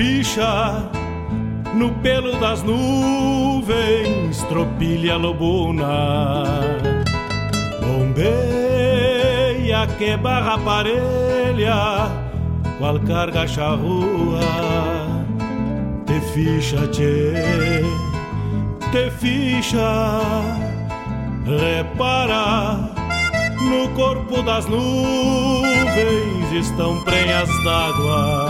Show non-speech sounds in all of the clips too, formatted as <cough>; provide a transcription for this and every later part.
Ficha no pelo das nuvens, tropilha lobuna. Bombeia que barra parelha, qual carga charrua. Te ficha, tchê, te ficha, repara. No corpo das nuvens estão prenhas d'água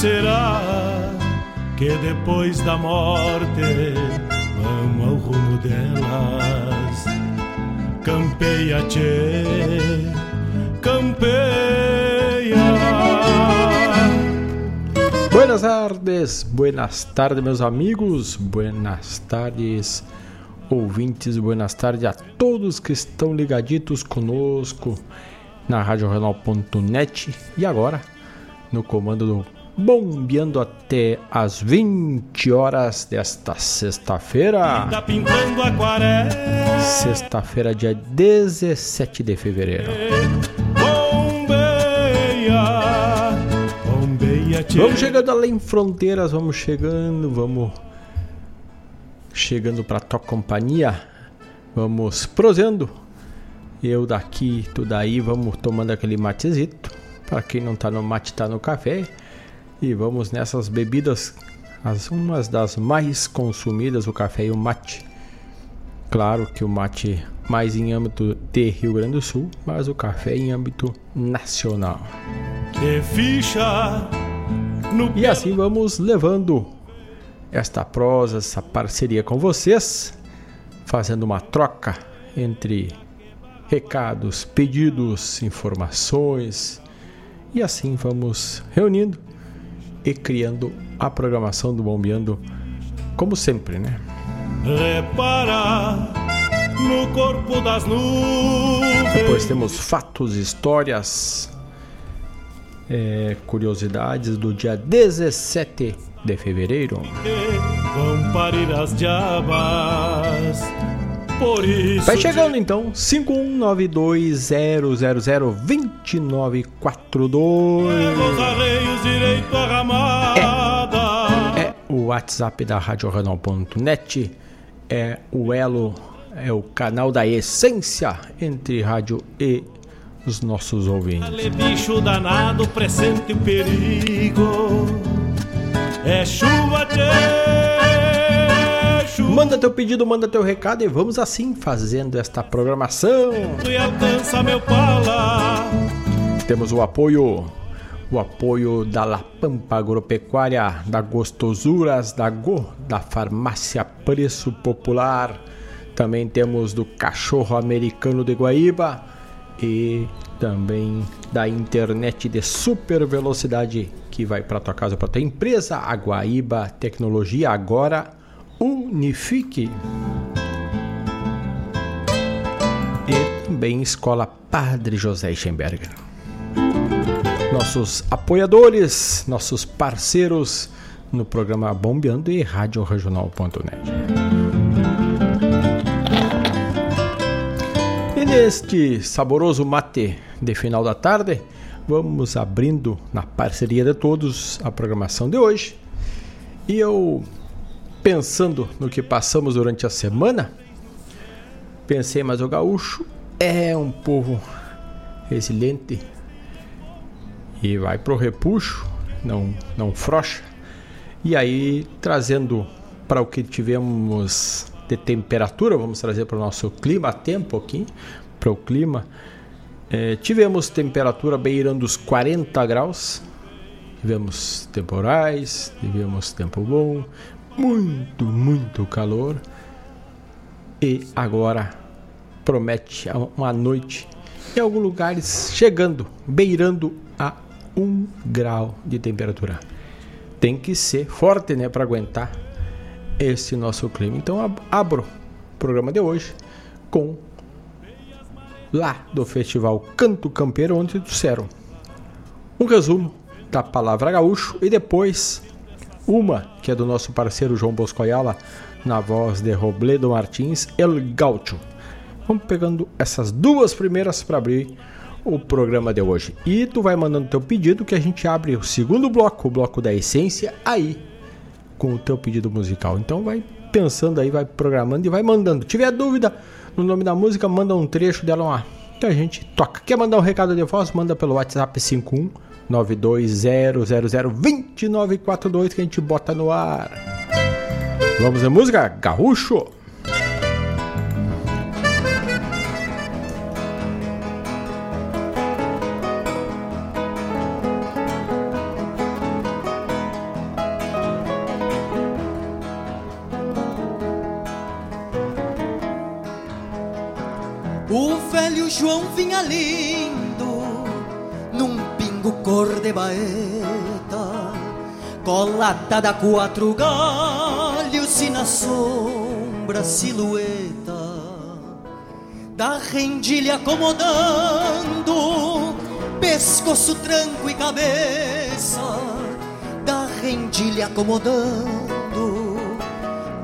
Será que depois da morte vamos ao rumo delas? Campeia, tchê, campeia. Buenas tardes, buenas tardes, meus amigos, buenas tardes, ouvintes, buenas tardes a todos que estão ligaditos conosco na RadioRenal.net e agora no comando do bombeando até as 20 horas desta sexta-feira. Tá. Sexta-feira, dia 17 de fevereiro. Bombeia, bombeia. Vamos chegando além fronteiras, vamos chegando, vamos chegando para tua companhia. Vamos prosendo. Eu daqui, tu daí, vamos tomando aquele matezito. Para quem não tá no mate, tá no café. E vamos nessas bebidas, as umas das mais consumidas, o café e o mate. Claro que o mate mais em âmbito de Rio Grande do Sul, mas o café em âmbito nacional. E assim vamos levando esta prosa, essa parceria com vocês, fazendo uma troca entre recados, pedidos, informações e assim vamos reunindo e criando a programação do Bombeando como sempre, né? repara no corpo das nuvens. Depois temos fatos, histórias, é, curiosidades do dia 17 de fevereiro. vão parir as diabas. Vai chegando então, 5192002942. Os arreios direito o WhatsApp da RadioRenal.net, é o elo, é o canal da essência entre rádio e os nossos ouvintes. Ale bicho danado, presente o perigo. É chuva, tchê, chuva Manda teu pedido, manda teu recado e vamos assim fazendo esta programação. Temos o apoio, o apoio da La Pampa Agropecuária, da Gostosuras, da Go, da Farmácia Preço Popular. Também temos do Cachorro Americano de Guaíba e também da internet de super velocidade que vai para tua casa, para tua empresa, a Guaíba Tecnologia agora Unifique. E também Escola Padre José Schemberger nossos apoiadores, nossos parceiros no programa Bombeando e RadioRegional.net. E neste saboroso mate de final da tarde, vamos abrindo na parceria de todos a programação de hoje. E eu, pensando no que passamos durante a semana, pensei, mas o gaúcho é um povo resiliente, e vai pro repuxo, não, não frocha. E aí, trazendo para o que tivemos de temperatura, vamos trazer para o nosso clima, tempo aqui, para o clima. Eh, tivemos temperatura beirando os 40 graus, tivemos temporais, tivemos tempo bom, muito, muito calor. E agora promete uma noite em alguns lugares chegando, beirando a 1 grau de temperatura. Tem que ser forte, né, para aguentar esse nosso clima. Então ab- abro o programa de hoje com lá do festival Canto Campeiro, onde disseram um resumo da palavra gaúcho e depois uma que é do nosso parceiro João Bosco Ayala, na voz de Robledo Martins, El Gaucho. Vamos pegando essas duas primeiras para abrir o programa de hoje. E tu vai mandando teu pedido que a gente abre o segundo bloco, o bloco da essência, aí com o teu pedido musical. Então vai pensando aí, vai programando e vai mandando. Tiver dúvida no nome da música, manda um trecho dela lá que a gente toca. Quer mandar um recado de voz? Manda pelo WhatsApp 51 920002942 que a gente bota no ar. Vamos a música? Gaúcho! Vinha lindo num pingo cor de baeta, colada da quatro galhos e na sombra silhueta da rendilha acomodando pescoço, tranco e cabeça, rendilha acomodando,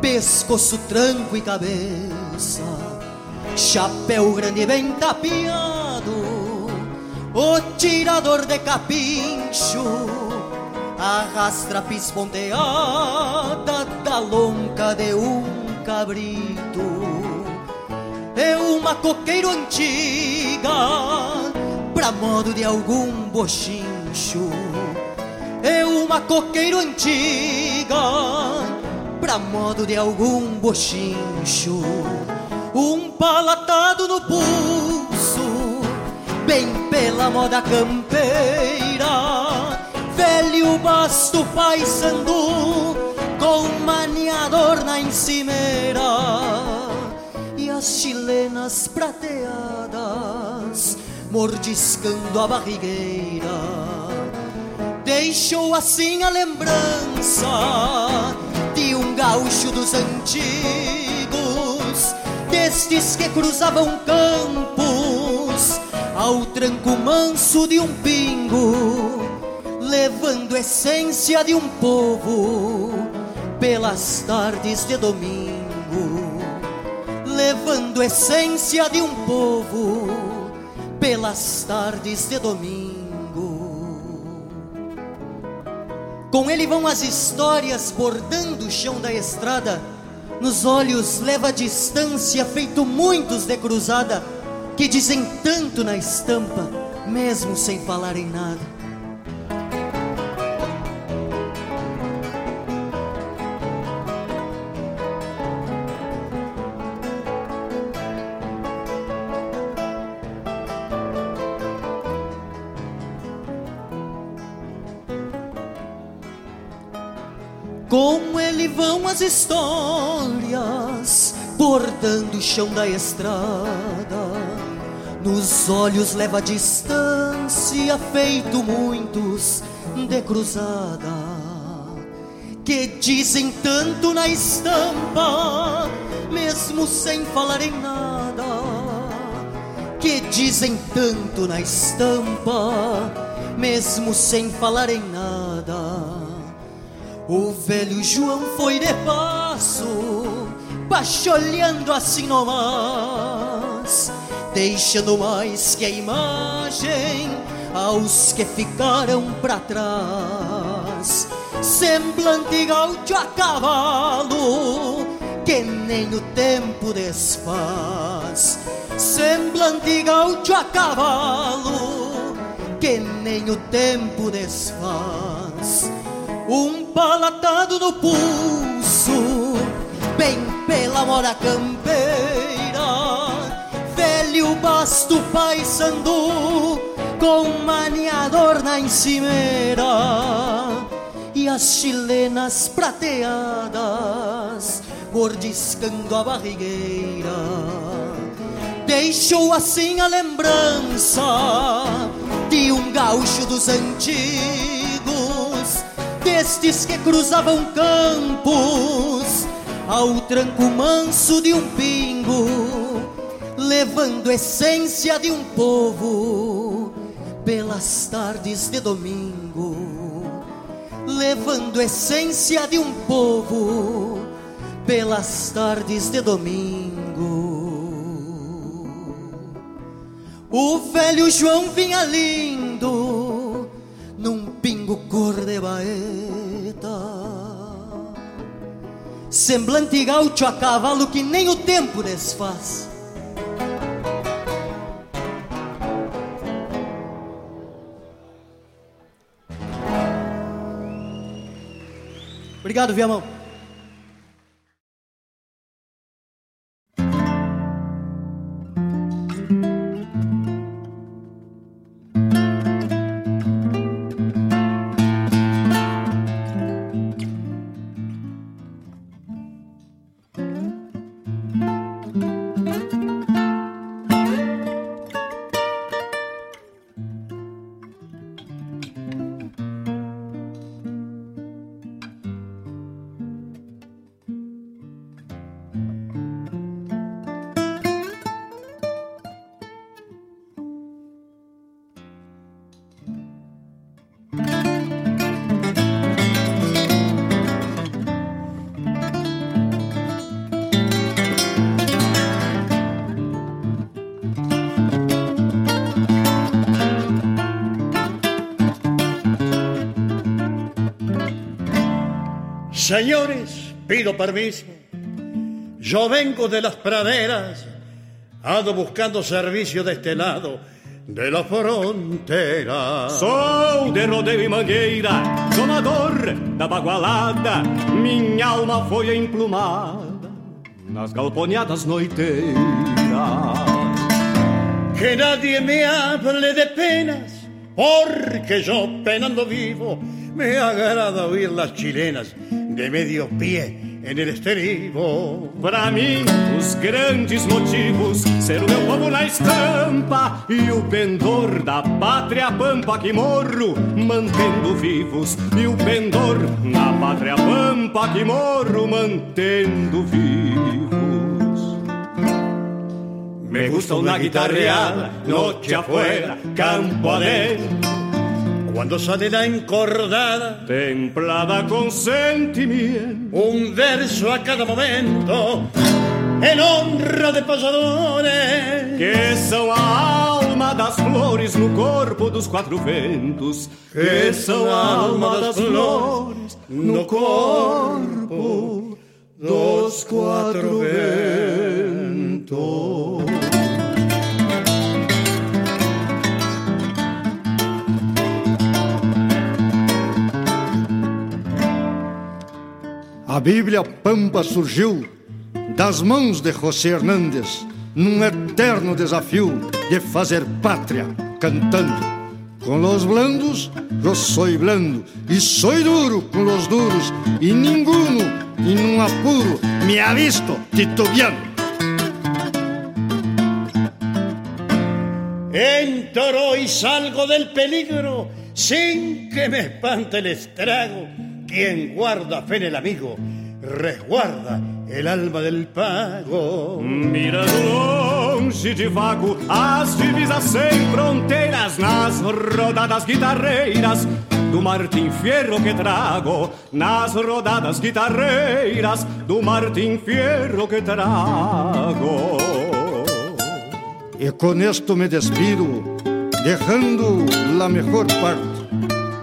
pescoço, tranco e cabeça, chapéu grande bem tapeado, o tirador de capincho, arrastra pisponteada da lonca de um cabrito. É uma coqueiro antiga, pra modo de algum bochincho é uma coqueiro antiga, pra modo de algum bochincho, um palatado no pulso, bem pela moda campeira, velho basto paisando, com maniador na encimeira, e as chilenas prateadas, mordiscando a barrigueira. Deixou assim a lembrança de um gaúcho dos antigos, destes que cruzavam campos ao tranco manso de um pingo, levando essência de um povo pelas tardes de domingo, levando essência de um povo pelas tardes de domingo. Com ele vão as histórias bordando o chão da estrada. Nos olhos leva a distância, feito muitos de cruzada, que dizem tanto na estampa, mesmo sem falar em nada. Com ele vão as histórias, bordando o chão da estrada. Nos olhos leva a distância, feito muitos de cruzada. Que dizem tanto na estampa, mesmo sem falar em nada. Que dizem tanto na estampa, mesmo sem falar em nada. O velho João foi de passo, pacholhando assim nomás, deixando mais que a imagem aos que ficaram para trás. Semblante gaúcho a cavalo, que nem o tempo desfaz. Semblante gaúcho a cavalo, que nem o tempo desfaz um palatado no pulso, bem pela mora campeira, velho basto paisando, com maniador na encimeira, e as chilenas prateadas, mordiscando a barrigueira. Deixou assim a lembrança de um gaúcho dos antigos destes que cruzavam campos ao tranco manso de um pingo, levando essência de um povo pelas tardes de domingo, levando essência de um povo pelas tardes de domingo. O velho João vinha lindo num pingo cor de baeta Semblante gaúcho a cavalo que nem o tempo desfaz Obrigado, Viamão. Señores, pido permiso. Yo vengo de las praderas, ando buscando servicio de este lado de la frontera. Sou de rodeio e mangueira, domador da bagualada, minha alma foi emplumada nas galponeadas noiteiras. Que nadie me hable de penas, porque yo penando vivo, me agrada oír las chilenas de medio pie en el estribo. Para mim, os grandes motivos ser o meu povo na estampa e o pendor da pátria pampa que morro mantendo vivos e o pendor na pátria pampa que morro mantendo vivos. Me gusta una guitarreada, noche afuera, campo adentro cuando sale la encordada, templada con sentimiento, un verso a cada momento, en honra de pasadores, que são a alma das flores no corpo dos quatro ventos, que são a alma das flores no corpo dos quatro ventos. A Bíblia Pampa surgiu das mãos de José Hernández num eterno desafio de fazer pátria cantando. Com los blandos, eu sou blando, e sou duro com los duros, e ninguno, em um apuro, me ha visto titubeando. Entro y salgo del peligro sin que me espante el estrago quien guarda fe en el amigo, resguarda el alma del pago. Mira longe de vago as divisas sem fronteiras nas rodadas guitarreiras do Martim Fierro que trago, nas rodadas guitarreiras do Martim Fierro que trago. E com esto me despido, deixando a melhor parte,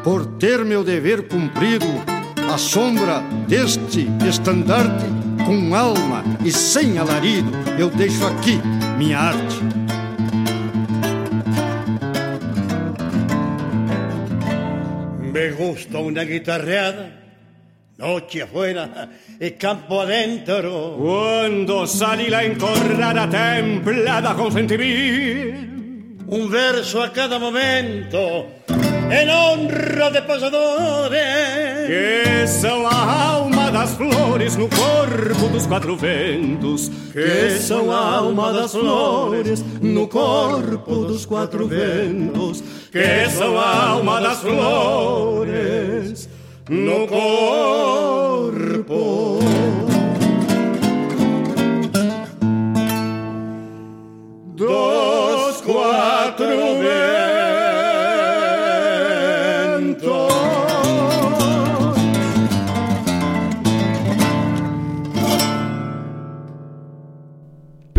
por ter meu dever cumprido a sombra deste estandarte, com alma e sem alarido, eu deixo aqui minha arte. Me gusta una guitarreada, noche afuera e campo adentro. Quando sali la incorrada templada con sentimento. Un verso a cada momento en honra de pasadores que são a alma das flores no corpo dos quatro ventos. Que são a alma das flores no corpo dos quatro ventos. Que são a alma das flores no corpo. Dos quatro ventos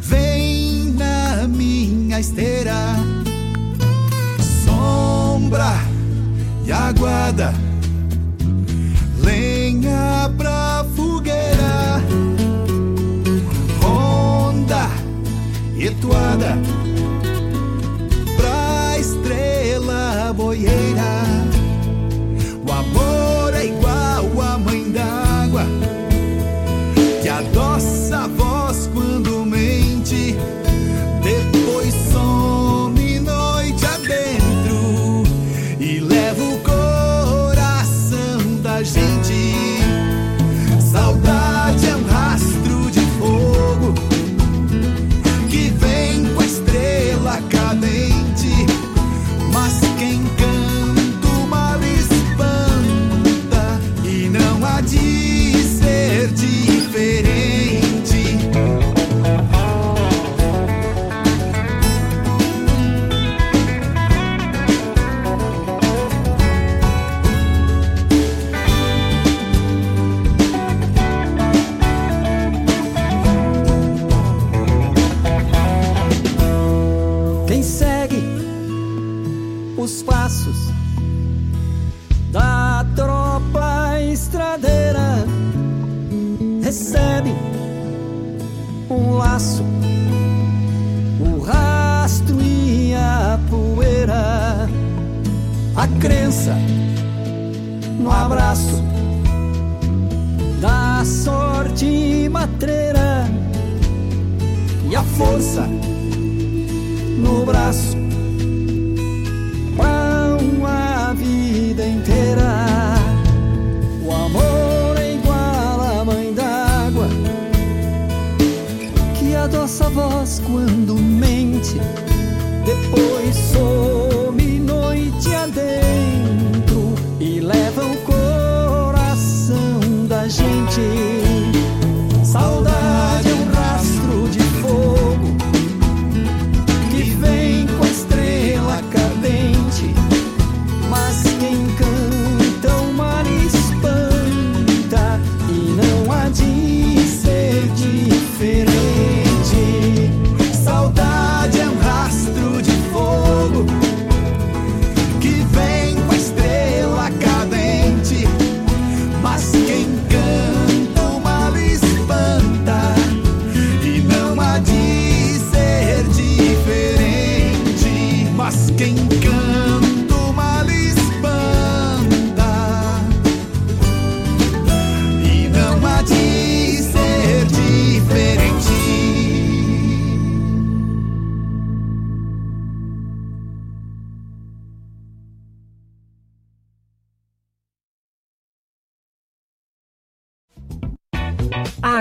Vem na minha esteira, sombra e aguarda.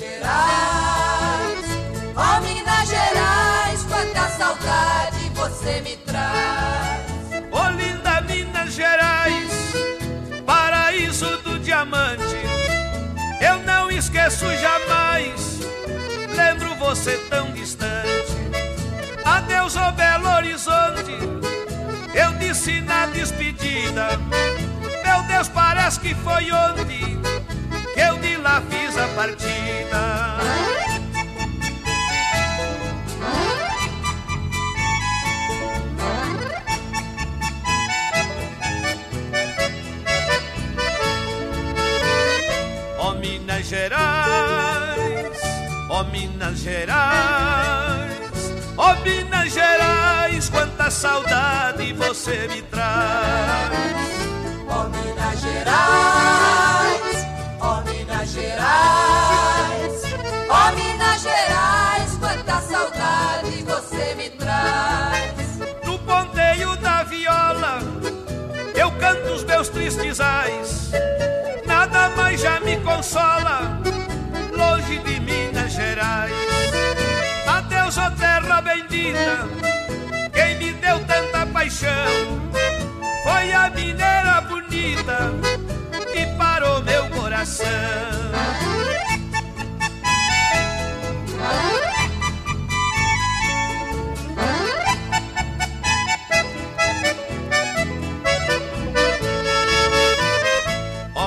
Gerais, ó Minas Gerais, quanta saudade você me traz. Ô linda Minas Gerais, paraíso do diamante, eu não esqueço jamais. Lembro você tão distante. Adeus, ô Belo Horizonte. Eu disse na despedida. Meu Deus, parece que foi ontem lá fiz a partida. Ó Minas Gerais, ó Minas Gerais, ó Minas Gerais, quanta saudade você me traz. Ó Minas Gerais, Minas Gerais, ó Minas Gerais, quanta saudade você me traz. No ponteio da viola, eu canto os meus tristes ais. Nada mais já me consola, longe de Minas Gerais. Adeus, ó terra bendita, quem me deu tanta paixão. Foi a mineira bonita que parou meu coração.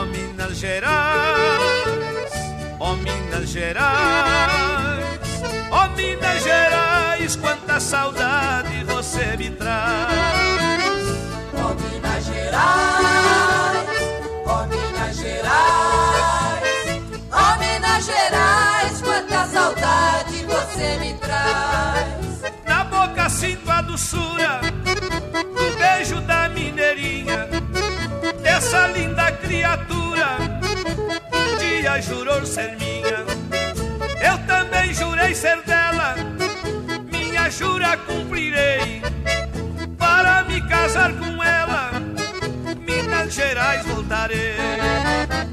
Minas Gerais, ó Minas Gerais, Minas Gerais, quanta saudade você me traz. Ó Minas Gerais, saudade você me traz. Na boca sinto a doçura do beijo da mineirinha, dessa linda criatura. Um dia jurou ser minha, eu também jurei ser dela. Minha jura cumprirei, casar com ela, Minas Gerais voltarei.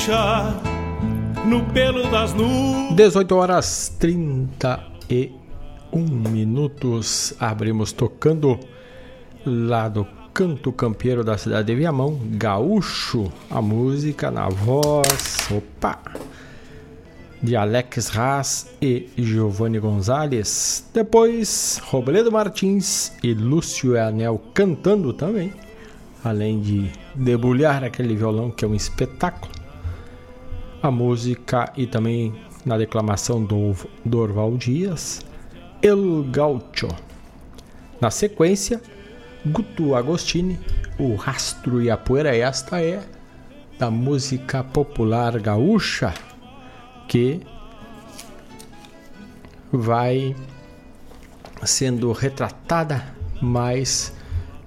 de ficha no pelo das nuvens. 18 horas 31 minutos. Abrimos tocando lá do Canto Campeiro da cidade de Viamão, Gaúcho, a música na voz, opa, de Alex Haas e Giovanni Gonzalez. Depois, Robledo Martins e Lúcio Anel cantando também, além de debulhar aquele violão que é um espetáculo. A música e também na declamação do Dorval Dias, El Gaucho. Na sequência, Guto Agostini, O Rastro e a Poeira. Esta é da música popular gaúcha que vai sendo retratada mais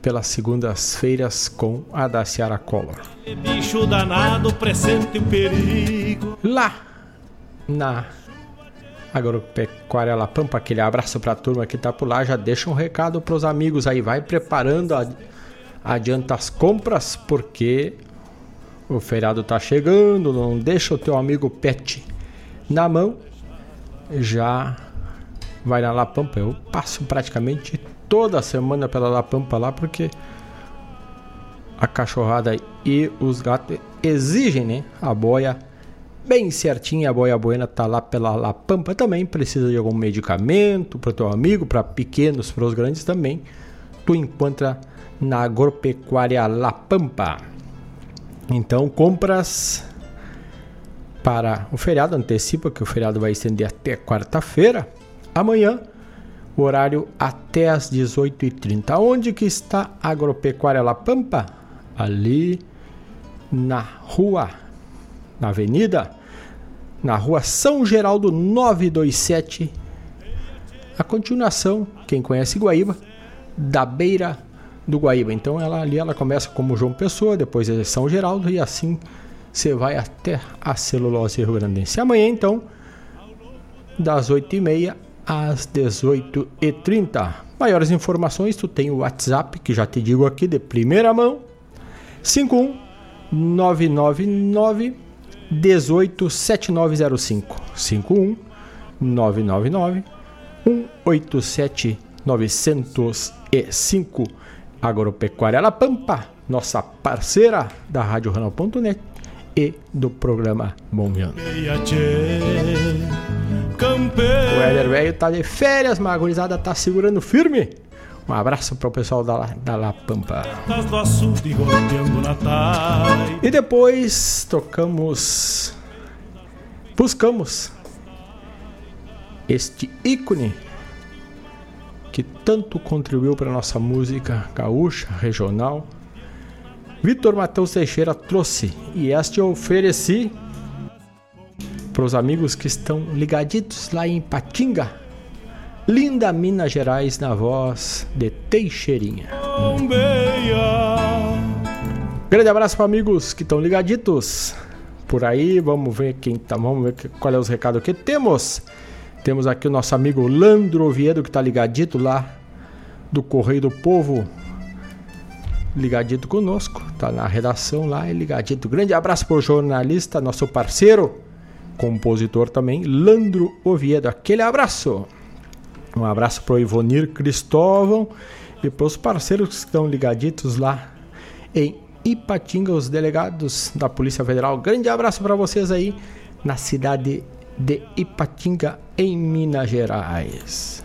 pelas segundas-feiras com a da Ciara Collor. Bicho danado, presente o perigo. Lá na Agropecuária La Pampa, aquele abraço pra turma que tá por lá, já deixa um recado pros amigos aí, vai preparando, adianta as compras, porque o feriado tá chegando, não deixa o teu amigo pet na mão, já vai na La Pampa, eu passo praticamente toda semana pela La Pampa lá, porque a cachorrada e os gatos exigem, né, a boia bem certinha, a boia buena tá lá pela La Pampa também, precisa de algum medicamento para teu amigo, para pequenos, para os grandes também, tu encontra na Agropecuária La Pampa. Então, compras para o feriado, antecipa que o feriado vai estender até quarta-feira. Amanhã, o horário até às 18h30. Onde que está a Agropecuária La Pampa? Ali na rua, na avenida, na rua São Geraldo 927. A continuação, quem conhece Guaíba, da beira do Guaíba. Então ela ali ela começa como João Pessoa, depois é São Geraldo e assim você vai até a celulose Rio Grandense. Amanhã então, das 8h30 às 18h30. Maiores informações, tu tem o WhatsApp, que já te digo aqui de primeira mão, 51999 187905 51 999 187 905 Agropecuária La Pampa, nossa parceira da Rádio Ranal.net e do programa Bom. O Éder Velho tá de férias, mas a gurizada tá segurando firme. Um abraço pro pessoal da, da La Pampa. E depois tocamos. Buscamos este ícone que tanto contribuiu para nossa música gaúcha, regional. Vitor Matheus Teixeira trouxe e este eu ofereci para os amigos que estão ligaditos lá em Patinga, linda Minas Gerais, na voz de Teixeirinha. Grande abraço para amigos que estão ligaditos por aí. Vamos ver quem tá, vamos ver qual é os recados que temos. Temos aqui o nosso amigo Landro Oviedo que está ligadito lá do Correio do Povo. Ligadito conosco, tá na redação lá, é ligadito. Grande abraço pro jornalista, nosso parceiro, compositor também, Landro Oviedo. Aquele abraço. Um abraço pro Ivonir Cristóvão e pros parceiros que estão ligaditos lá em Ipatinga, os delegados da Polícia Federal. Grande abraço para vocês aí na cidade de Ipatinga, em Minas Gerais.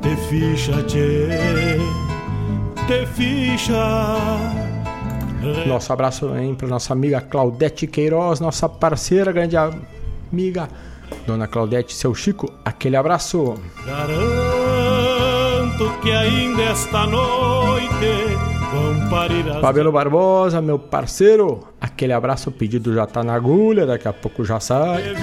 Te ficha, tchê, te ficha. Nosso abraço para nossa amiga Claudete Queiroz, nossa parceira, grande amiga, Dona Claudete, seu Chico, aquele abraço. Garanto que ainda esta noite. Fabelo Barbosa, meu parceiro, aquele abraço, o pedido já tá na agulha, daqui a pouco já sai.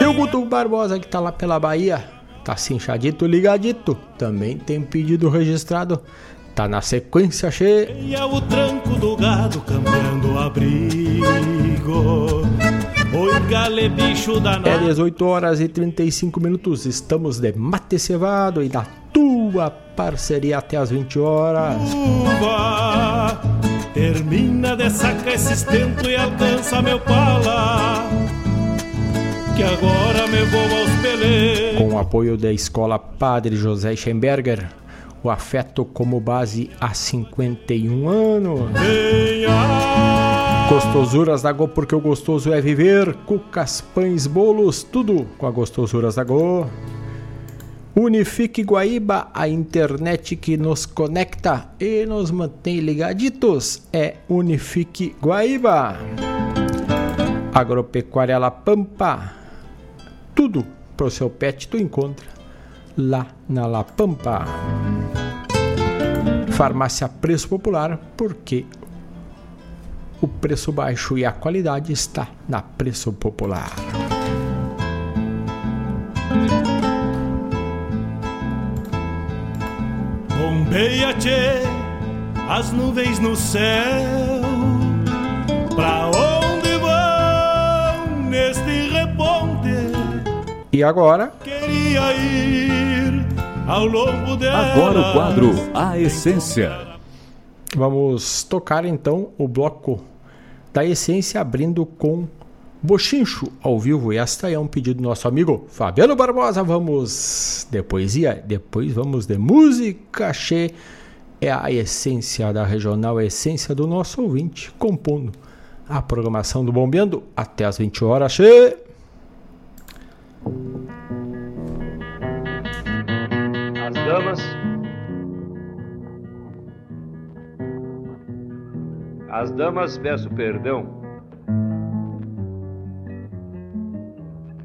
E o Guto Barbosa que tá lá pela Bahia, tá cinchadito, ligadito, também tem pedido registrado. Tá na sequência cheia. E é o tranco do gado cambiando abrigo. É 18 horas e 35 minutos. Estamos de mate cevado e da tua parceria até as 20 horas. Uva, termina de sacar esse estento e alcança meu pala. Que agora me vou aos peleiros. Com o apoio da Escola Padre José Schemberger. O afeto como base há 51 anos. Gostosuras da Go, porque o gostoso é viver. Cucas, pães, bolos, tudo com a Gostosuras da Go. Unifique Guaíba, a internet que nos conecta e nos mantém ligaditos. É Unifique Guaíba. Agropecuária La Pampa. Tudo pro seu pet tu encontra lá na La Pampa. Farmácia Preço Popular, porque o preço baixo e a qualidade está na Preço Popular. Bombeia, tchê, as nuvens no céu. Pra onde vão neste reponte? E agora? Queria ir ao longo dela. Agora o quadro A Essência. Vamos tocar então o bloco da Essência abrindo com Bochincho ao vivo. E esta é um pedido do nosso amigo Fabiano Barbosa. Vamos de poesia, depois vamos de música. Che é a essência da regional, a essência do nosso ouvinte compondo a programação do Bombeando até as 20 horas. Che! As damas. As damas peço perdão.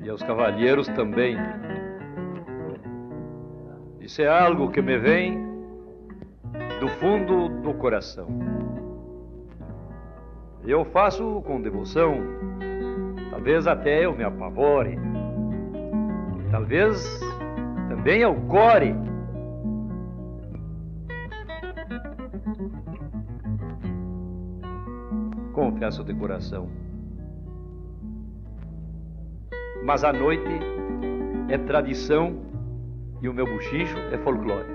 E aos cavalheiros também. Isso é algo que me vem do fundo do coração. Eu faço com devoção. Talvez até eu me apavore. Talvez também eu core. Confesso de coração. Mas a noite é tradição e o meu buchicho é folclore.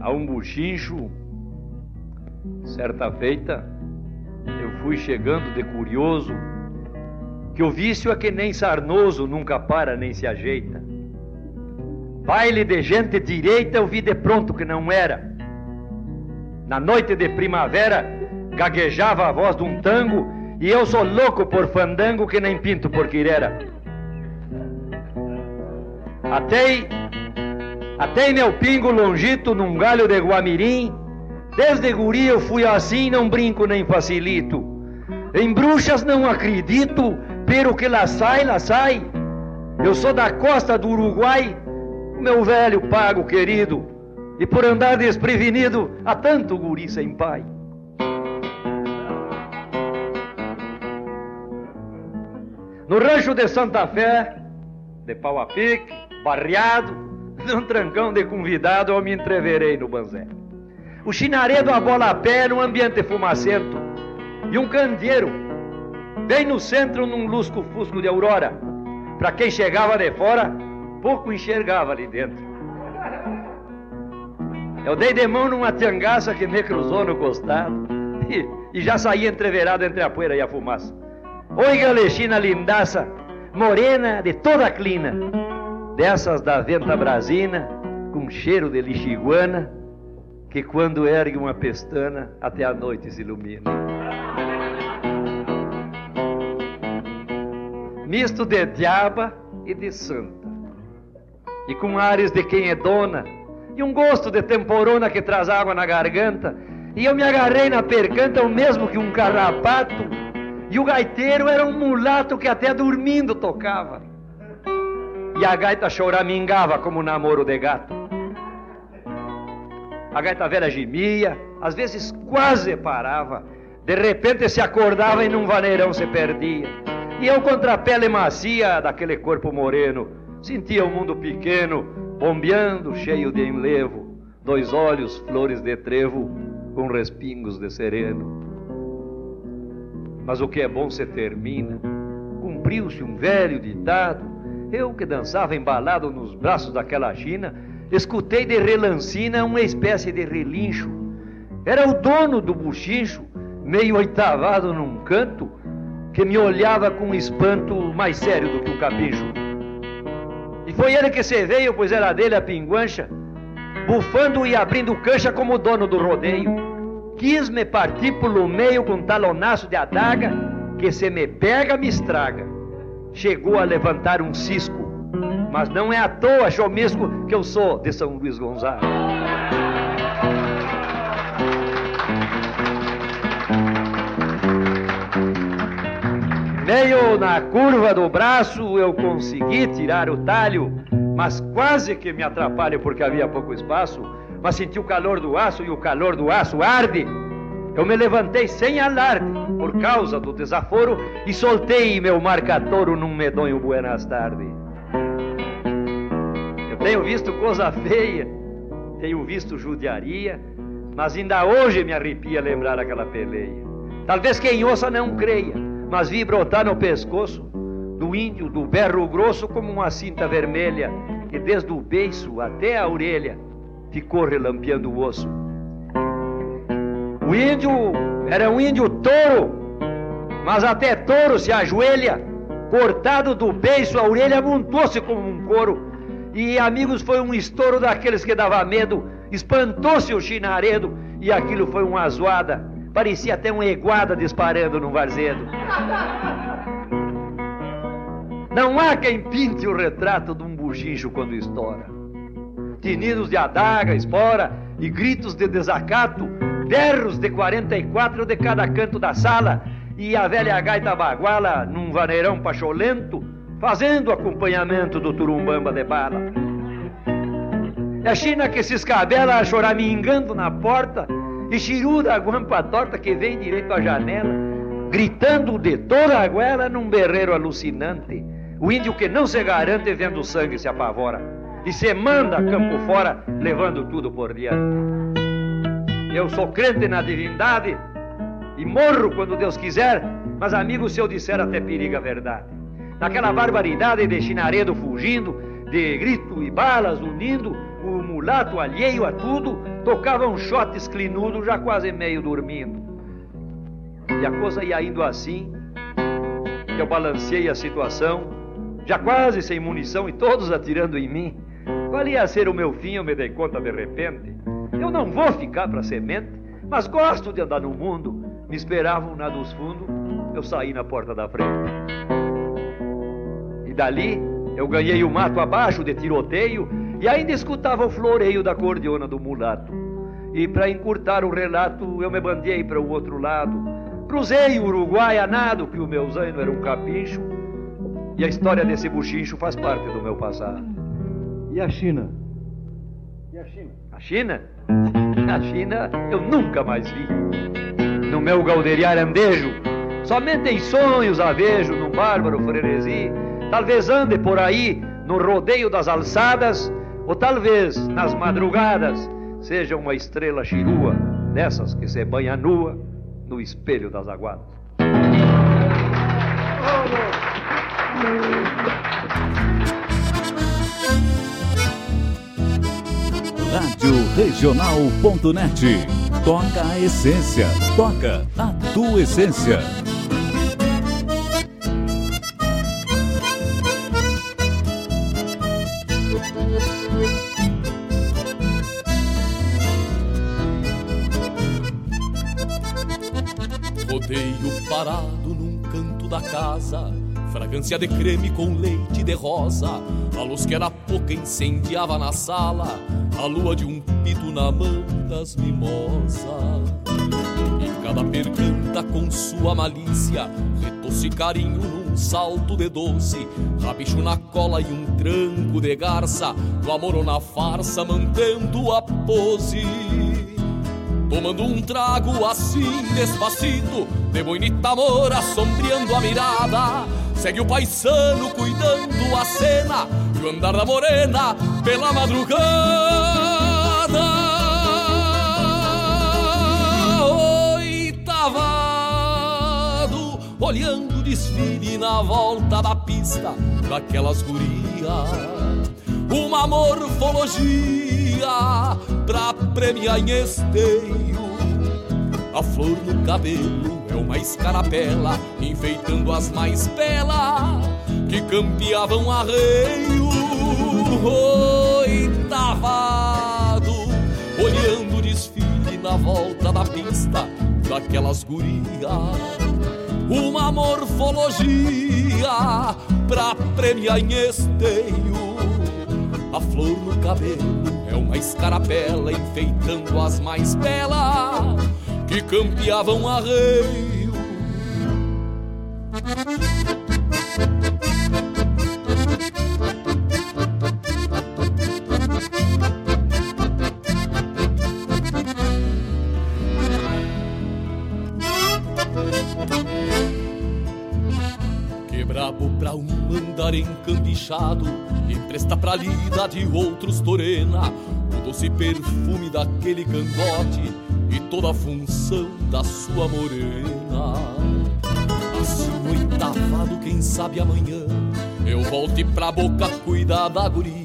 A um buchincho, certa feita, eu fui chegando de curioso, que o vício é que nem sarnoso, nunca para nem se ajeita. Baile de gente direita eu vi de pronto que não era. Na noite de primavera, gaguejava a voz de um tango, e eu sou louco por fandango que nem pinto por quirera. Atei, atei meu pingo longito num galho de guamirim, desde guri eu fui assim, não brinco nem facilito. Em bruxas não acredito, pero que lá sai, lá sai. Eu sou da costa do Uruguai, meu velho pago querido, e por andar desprevenido, há tanto guri sem pai. No rancho de Santa Fé, de pau a pique, barreado, <laughs> num trancão de convidado, eu me entreverei no banzé. O chinaredo a bola a pé num ambiente fumacento, e um candeeiro, bem no centro, num lusco-fusco de aurora. Para quem chegava de fora, pouco enxergava ali dentro. Eu dei de mão numa tiangaça que me cruzou no costado e, e já saí entreverado entre a poeira e a fumaça. Oi, galexina lindaça, morena de toda a clina, dessas da venta brasina, com cheiro de lixiguana, que quando ergue uma pestana, até a noite se ilumina. Misto de diaba e de santa, e com ares de quem é dona, e um gosto de temporona que traz água na garganta, e eu me agarrei na percanta o mesmo que um carrapato, e o gaiteiro era um mulato que até dormindo tocava. E a gaita choramingava como um namoro de gato. A gaita velha gemia, às vezes quase parava, de repente se acordava e num vaneirão se perdia. E eu contra a pele macia daquele corpo moreno, sentia o mundo pequeno, bombeando, cheio de enlevo, dois olhos, flores de trevo, com respingos de sereno. Mas o que é bom se termina. Cumpriu-se um velho ditado. Eu que dançava embalado nos braços daquela China, escutei de relancina uma espécie de relincho. Era o dono do buchincho, meio oitavado num canto, que me olhava com espanto mais sério do que um capricho. E foi ele que se veio, pois era dele a pinguancha, bufando e abrindo cancha como dono do rodeio. Quis me partir pelo meio com um talonaço de adaga, que se me pega, me estraga. Chegou a levantar um cisco, mas não é à toa, chomisco, que eu sou de São Luís Gonzaga. Meio na curva do braço eu consegui tirar o talho, mas quase que me atrapalho porque havia pouco espaço. Mas senti o calor do aço e o calor do aço arde. Eu me levantei sem alarde por causa do desaforo e soltei meu marcatouro num medonho buenas tardes. Eu tenho visto coisa feia, tenho visto judiaria, mas ainda hoje me arrepia lembrar aquela peleia. Talvez quem ouça não creia, mas vi brotar no pescoço do índio do berro grosso como uma cinta vermelha, que desde o beiço até a orelha ficou relampeando o osso. O índio era um índio touro, mas até touro se ajoelha, cortado do beiço, a orelha montou-se como um couro. E amigos, foi um estouro daqueles que dava medo. Espantou-se o chinaredo e aquilo foi uma zoada. Parecia até uma eguada disparando num varzedo. Não há quem pinte o retrato de um buchincho quando estoura. Tinidos de adaga, espora e gritos de desacato, berros de 44 de cada canto da sala e a velha gaita baguala num vaneirão pacholento, fazendo acompanhamento do turumbamba de bala. É a China que se escabela choramingando na porta e chiruda a guampa torta que vem direito à janela, gritando de toda a goela num berreiro alucinante. O índio que não se garante vendo o sangue se apavora e se manda campo fora, levando tudo por diante. Eu sou crente na divindade e morro quando Deus quiser, mas amigo, se eu disser até periga a verdade. Naquela barbaridade de chinaredo fugindo, de grito e balas unindo, o mulato alheio a tudo tocava um shot esclinudo, já quase meio dormindo. E a coisa ia indo assim, que eu balanceei a situação, já quase sem munição e todos atirando em mim. Qual ia ser o meu fim, eu me dei conta de repente. Eu não vou ficar para semente, mas gosto de andar no mundo. Me esperavam na dos fundos, eu saí na porta da frente. E dali eu ganhei o mato abaixo de tiroteio e ainda escutava o floreio da cordiona do mulato. E para encurtar o relato, eu me bandeei para o outro lado. Cruzei o Uruguai a nado, que o meu zaino era um capincho. E a história desse buchincho faz parte do meu passado. E a China? E a China? A China? A China eu nunca mais vi. No meu galderiar andejo, somente em sonhos a vejo num bárbaro frenesi. Talvez ande por aí no rodeio das alçadas, ou talvez nas madrugadas seja uma estrela chirua, dessas que se banha nua no espelho das aguadas. Rádio Regional.net. Toca a essência. Toca a tua essência. Parado num canto da casa, fragrância de creme com leite de rosa. A luz que era pouca incendiava na sala, a lua de um pito na mão das mimosas. E cada percanta com sua malícia, retosse carinho num salto de doce, rabicho na cola e um tranco de garça, no amor ou na farsa, mantendo a pose. Tomando um trago assim despacito, de bonita amor assombreando a mirada. Segue o paisano cuidando a cena e o andar da morena pela madrugada. Oitavado, olhando o desfile na volta da pista daquelas gurias. Uma morfologia pra premiar em esteio. A flor no cabelo é uma escarapela, enfeitando as mais belas que campeavam arreio. Oitavado, olhando o desfile na volta da pista daquelas gurias. Uma morfologia pra premiar em esteio. A flor no cabelo é uma escarapela, enfeitando as mais belas que campeavam arreio. Que brabo pra um andar encambichado, empresta pra lida de outros torena, o doce perfume daquele cangote e toda a função da sua morena. Assim oitavado, quem sabe amanhã eu volte pra boca cuidar da guria.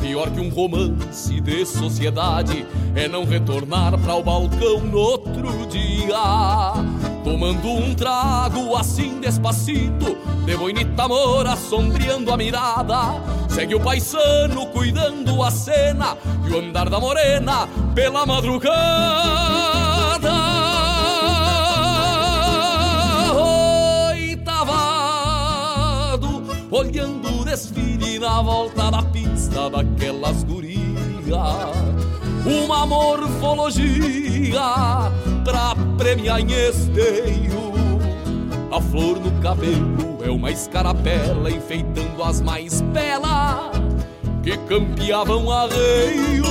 Pior que um romance de sociedade é não retornar para o balcão no outro dia. Tomando um trago assim despacito De boinita mora sombreando a mirada. Segue o paisano cuidando a cena E o andar da morena pela madrugada. Oitavado Olhando o desfile na volta da pista Daquelas gurias. Uma morfologia pra premiar em esteio. A flor no cabelo é uma escarapela enfeitando as mais belas que campeavam arreio.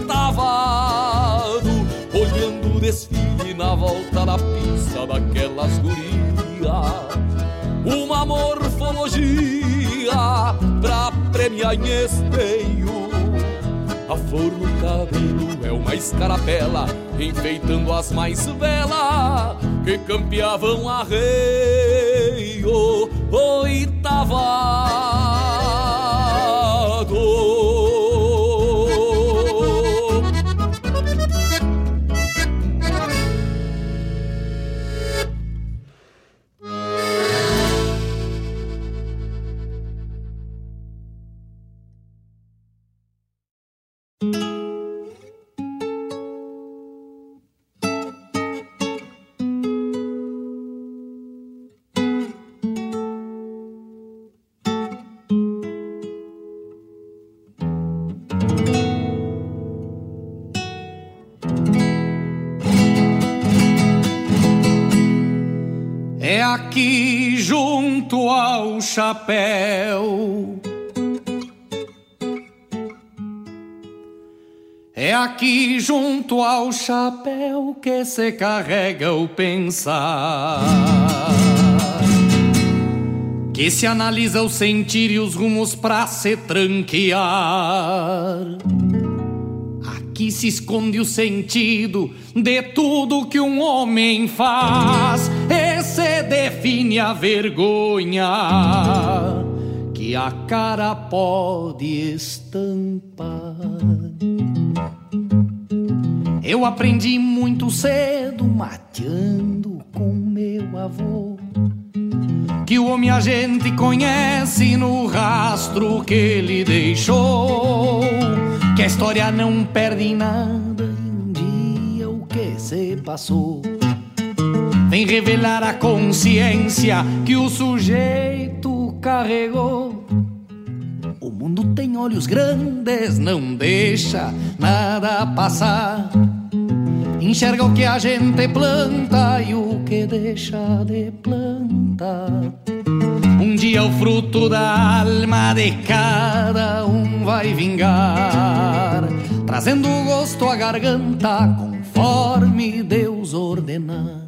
Oitavado, olhando o desfile na volta da pista daquelas gurias. Uma morfologia pra premiar em esteio. A flor no cabelo é uma escarapela, enfeitando as mais belas que campeavam arreio oitavado. É aqui junto ao chapéu. É aqui junto ao chapéu que se carrega o pensar. Que se analisa o sentir e os rumos pra se tranquear. Aqui se esconde o sentido de tudo que um homem faz. E define a vergonha que a cara pode estampar. Eu aprendi muito cedo, mateando com meu avô, que o homem a gente conhece no rastro que ele deixou. Que a história não perde nada e um dia o que se passou. Vem revelar a consciência que o sujeito carregou. O mundo tem olhos grandes, não deixa nada passar. Enxerga o que a gente planta e o que deixa de plantar. Um dia o fruto da alma de cada um vai vingar, trazendo gosto à garganta conforme Deus ordenar.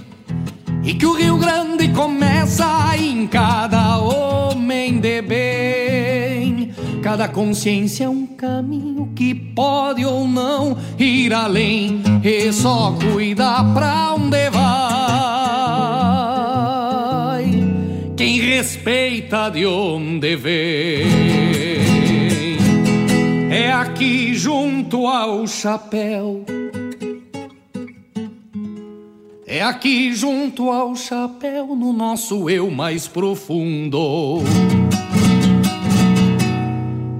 E que o Rio Grande começa em cada homem de bem. Cada consciência é um caminho que pode ou não ir além. E só cuida pra onde vai. Quem respeita de onde vem. É aqui junto ao chapéu. É aqui junto ao chapéu, no nosso eu mais profundo,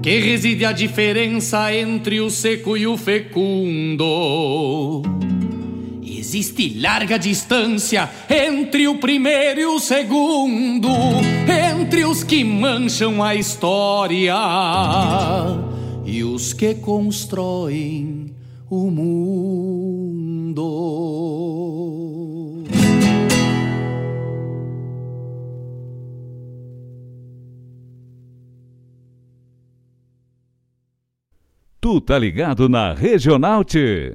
que reside a diferença entre o seco e o fecundo. Existe larga distância entre o primeiro e o segundo, entre os que mancham a história e os que constroem o mundo. Tu tá ligado na Regional T.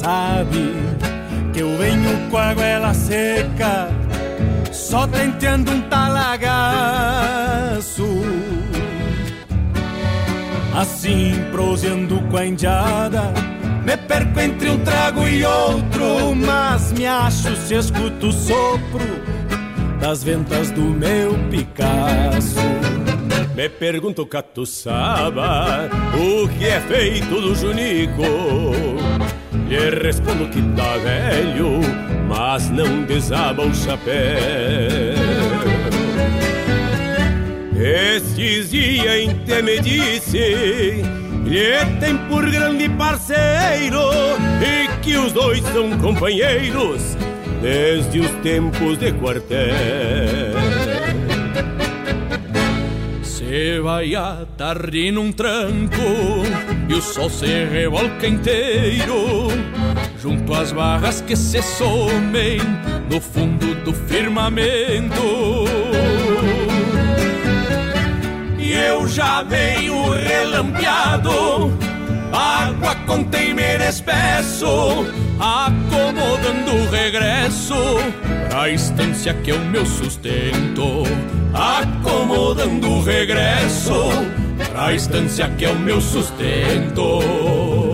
sabe que eu venho com a goela seca, só tenteando um talagaço. Assim, proseando com a indiada, me perco entre um trago e outro, mas me acho se escuto o sopro das ventas do meu Picasso. Me pergunto, catuçaba, o que é feito do Junico? Lhe respondo que tá velho, mas não desaba o chapéu. Estes dias inte me disse lhe tem por grande parceiro e que os dois são companheiros desde os tempos de quartel. Se vai tarde num tranco e o sol se revolca inteiro junto às barras que se somem no fundo do firmamento. E eu já venho relampeado, água com temer espesso, acomodando o regresso pra estância que é o meu sustento. Acomodando o regresso pra estância que é o meu sustento.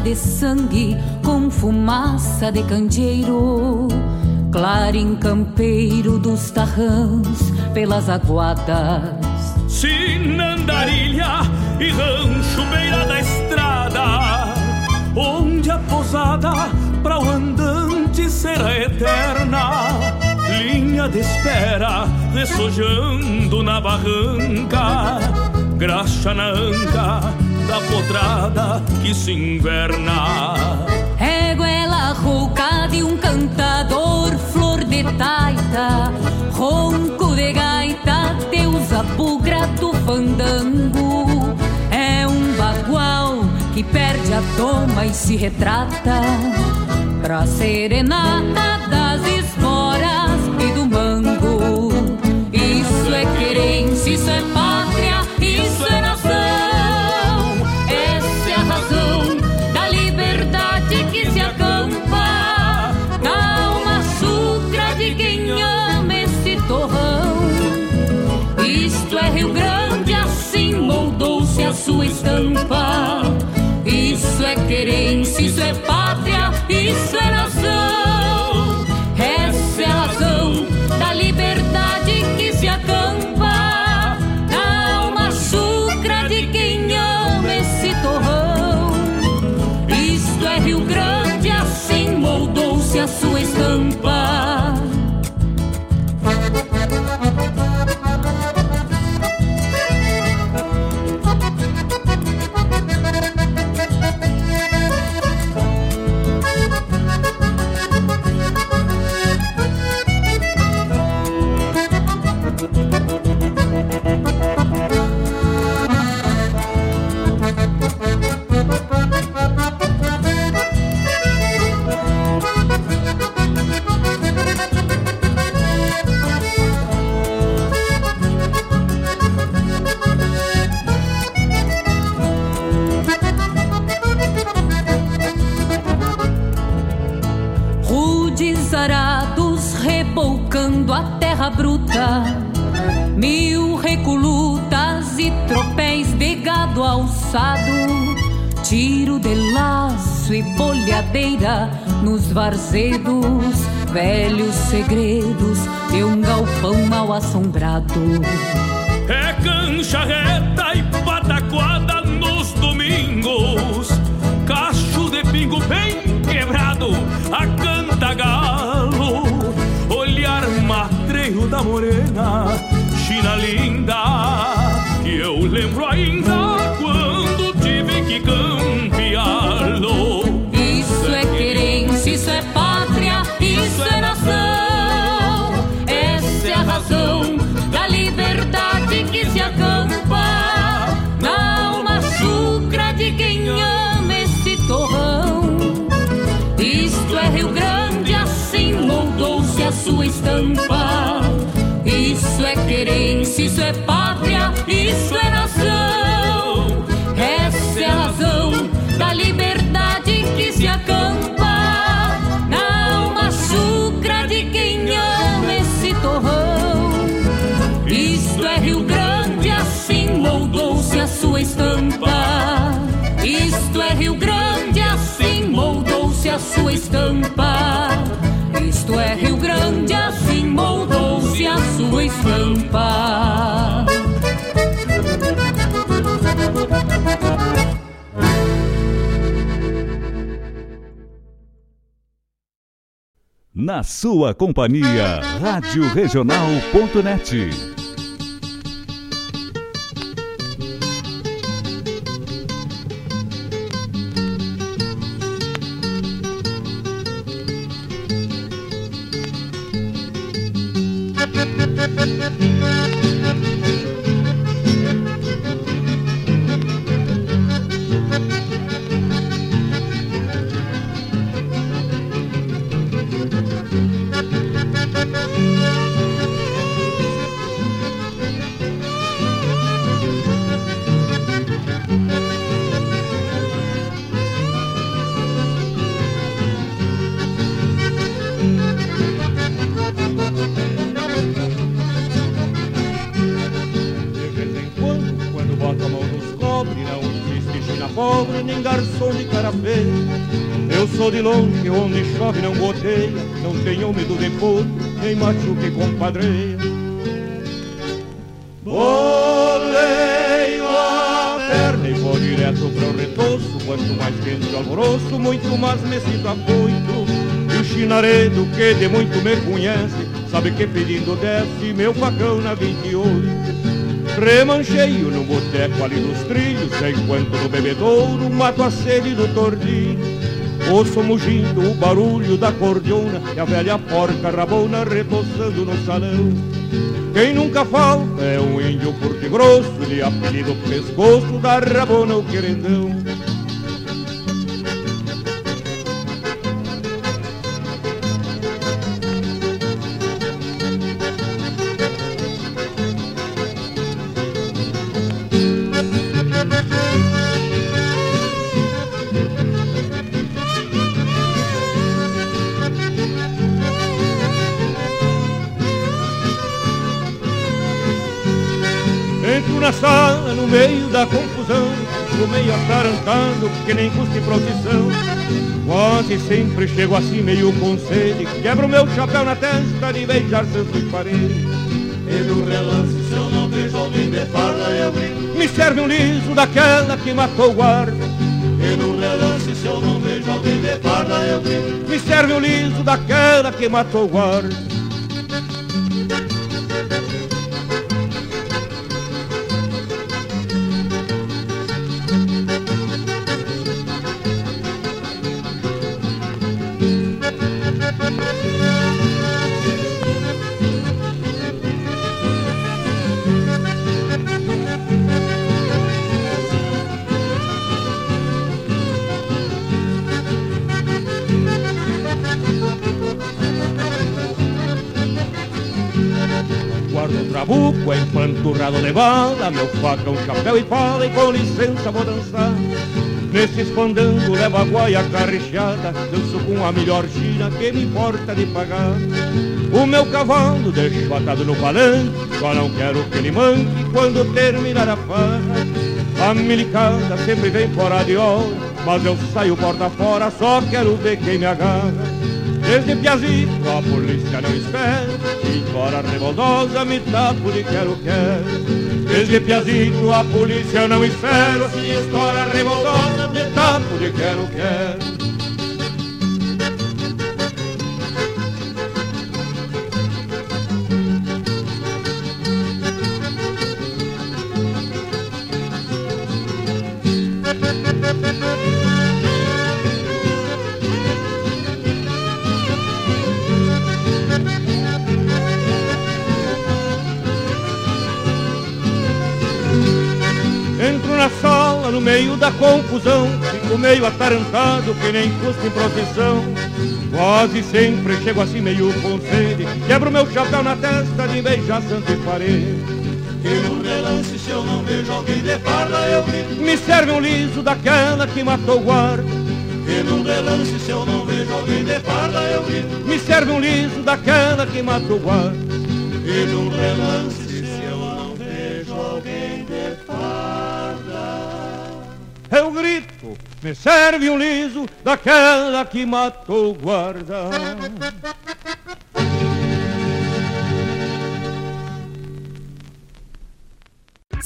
De sangue com fumaça de candeeiro, clarim campeiro dos tarrãs pelas aguadas. Sinandarilha e rancho beira da estrada, onde a posada para o andante será eterna. Linha de espera, dessojando na barranca, graxa na anca da potrada que se inverna. É goela rouca de um cantador, flor de taita, ronco de gaita, deusa bugra do fandango. É um bagual que perde a toma e se retrata pra serenata das esporas e do mango. Isso é querência, isso é sua estampa. Isso é querência, isso é pátria, isso é nação. Bolhadeira nos varzedos, velhos segredos de um galpão mal assombrado. É cancha reta e pataquada nos domingos. Cacho de pingo bem quebrado, a canta galo. Olhar matreiro da morena, estampa. Isso é querência, isso é pátria, isso é nação. Essa é a razão da liberdade que se acampa na alma sucra de quem ama esse torrão. Isto é Rio Grande, assim moldou-se a sua estampa. Isto é Rio Grande, assim moldou-se a sua estampa. A sua estampa. Na sua companhia, Rádio Regional.net. compadreia. Boleio a perna e vou direto direto para o retoço, quanto mais quente o alvoroço, muito mais me sinto afoito. E o chinaredo que de muito me conhece, sabe que pedindo desce meu facão na 28. Remancheio no boteco ali nos trilhos, enquanto no bebedouro mato a sede do tordinho. Ouço mugindo o barulho da cordiona e a velha porca rabona retoçando no salão. Quem nunca falta é um índio curto e grosso, de apelido pescoço da rabona o querendão. Quase sempre chego assim meio com sede, quebro meu chapéu na testa de beijar santo e parede. E no relance se eu não vejo alguém de farda eu grito Me serve um liso daquela que matou o guarda. E no relance se eu não vejo alguém de farda eu grito Me serve um liso daquela que matou o guarda. Empanturrado de bala Meu facão, chapéu e fala E com licença vou dançar. Nesse espandango levo a guaia carrecheada Danço com a melhor china que me importa de pagar. O meu cavalo deixo atado no palanque Só não quero que ele manque quando terminar a farra. A milicada sempre vem fora de hora Mas eu saio porta fora Só quero ver quem me agarra. Desde Piazito a polícia não espera Embora revoltosa me tapo de quero-quero Desde Piazito a polícia não espera Se história revoltosa me tapo de quero-quero Entro no meio da confusão Fico meio atarantado que nem custa em procissão Quase sempre chego assim meio com sede Quebro meu chapéu na testa de beijar santo e parede. E no relance se eu não vejo alguém de farda eu grito Me serve um liso daquela que matou o guarda E no relance se eu não vejo alguém de farda eu grito Me serve um liso daquela que matou o guarda E no relance Me serve um liso daquela que matou o guarda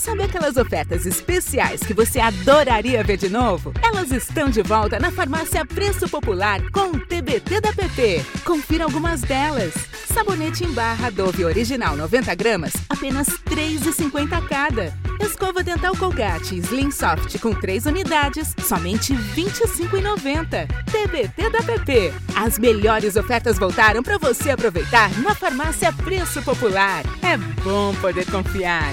Sabe aquelas ofertas especiais que você adoraria ver de novo? Elas estão de volta na farmácia Preço Popular com o TBT da PP. Confira algumas delas. Sabonete em barra Dove Original 90 gramas, apenas R$ 3,50 cada. Escova dental Colgate Slim Soft com 3 unidades, somente R$ 25,90. TBT da PP. As melhores ofertas voltaram para você aproveitar na farmácia Preço Popular. É bom poder confiar.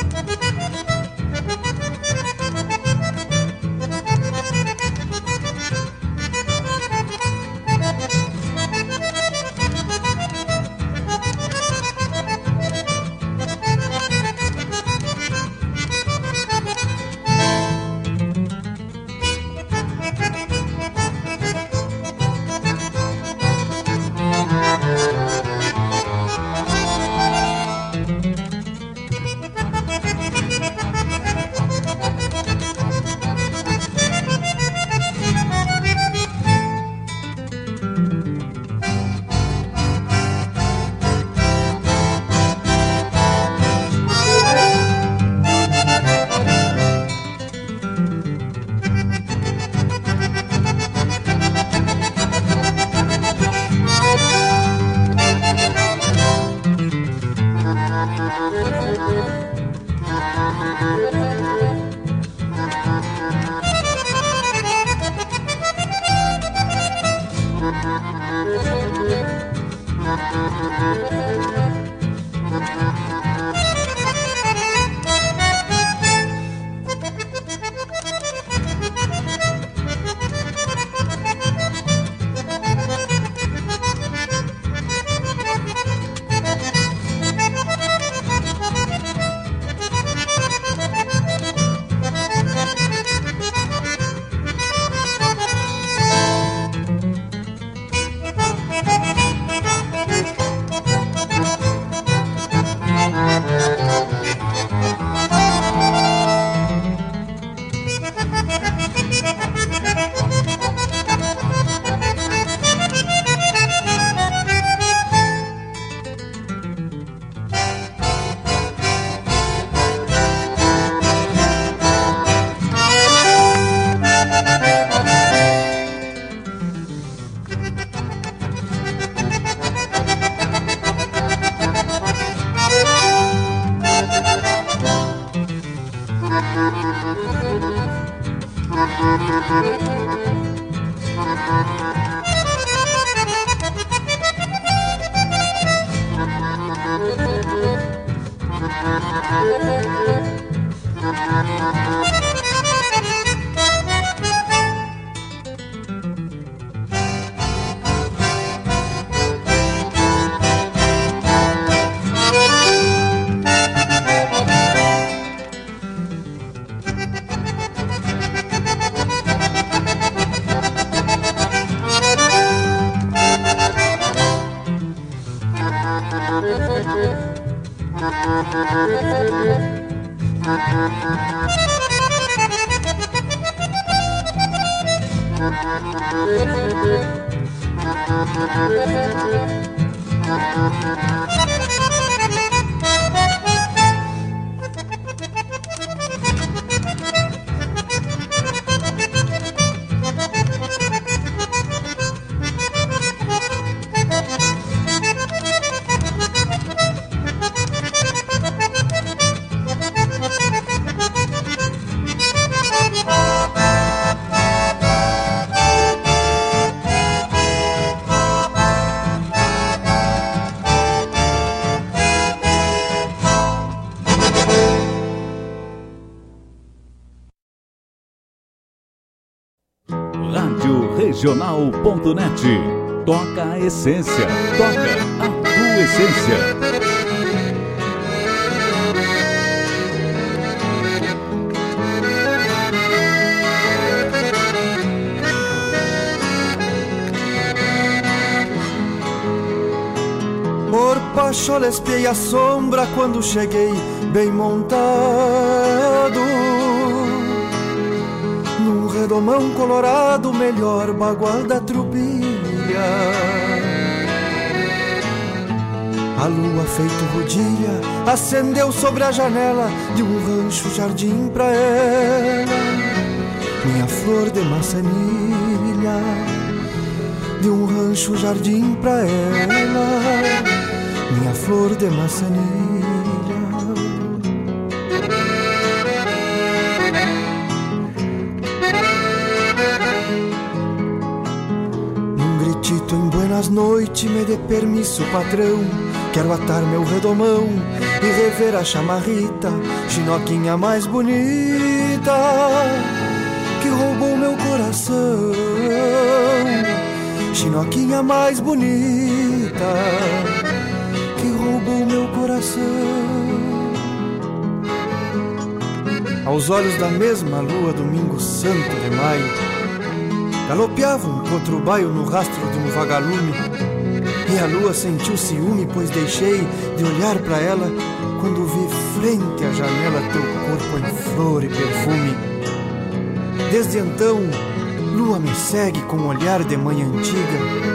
Rádio Regional.net. Toca a essência. Toca a tua essência. Por espiei a sombra quando cheguei bem montado Num redomão colorado, melhor bagual da trupilha A lua feito rodilha acendeu sobre a janela De um rancho jardim pra ela. Minha flor de maçanilha De um rancho jardim pra ela. Minha flor de maçanilha. Noites, me dê permisso, patrão. Quero atar meu redomão e rever a chamarrita, chinoquinha mais bonita que roubou meu coração. Chinoquinha mais bonita que roubou meu coração. Aos olhos da mesma lua, domingo santo de maio, galopeavam contra o baio no rastro um vagalume. E a lua sentiu ciúme, pois deixei de olhar para ela quando vi frente à janela teu corpo em flor e perfume. Desde então, lua me segue com um olhar de mãe antiga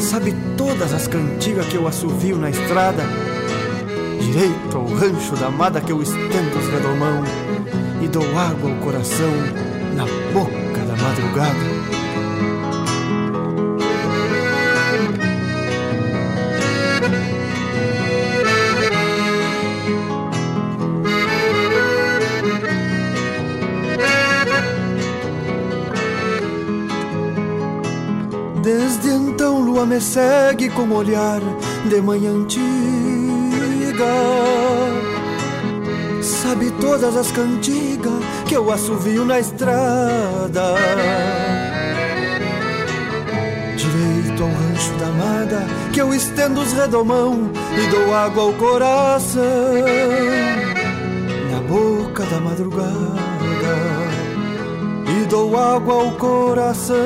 sabe todas as cantigas que eu assovio na estrada. Direito ao rancho da amada que eu estendo os redomão e dou água ao coração na boca da madrugada. Me segue com olhar de manhã antiga. Sabe todas as cantigas que eu assovio na estrada. Direito ao rancho da amada que eu estendo os redomão E dou água ao coração. Na boca da madrugada E dou água ao coração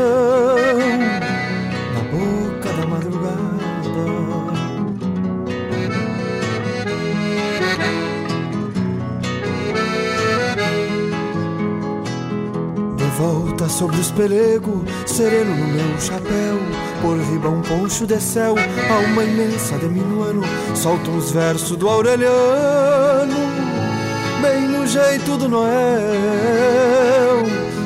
volta sobre os pelegos, sereno no meu chapéu, por riba um poncho de céu, alma imensa de minuano, solta uns versos do Aureliano, bem no jeito do Noel,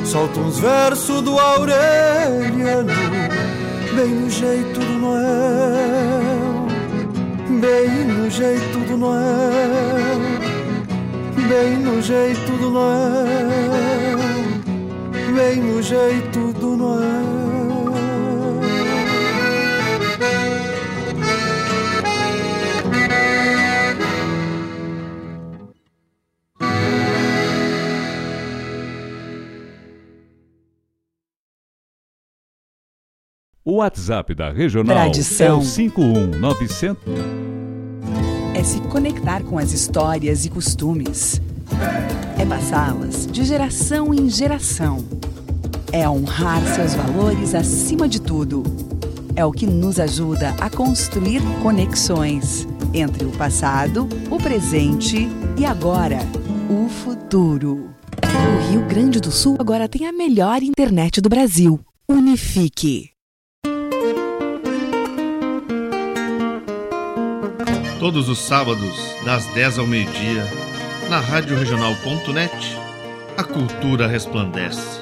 solta uns versos do Aureliano, bem no jeito do Noel, bem no jeito do Noel, bem no jeito do Noel bem no jeito do Noel. O WhatsApp da Regional Tradição. é o 51900. É se conectar com as histórias e costumes. É passá-las de geração em geração. É honrar seus valores acima de tudo. É o que nos ajuda a construir conexões entre o passado, o presente e agora, o futuro. O Rio Grande do Sul agora tem a melhor internet do Brasil. Unifique. Todos os sábados, das 10 ao meio-dia, na Rádio a cultura resplandece,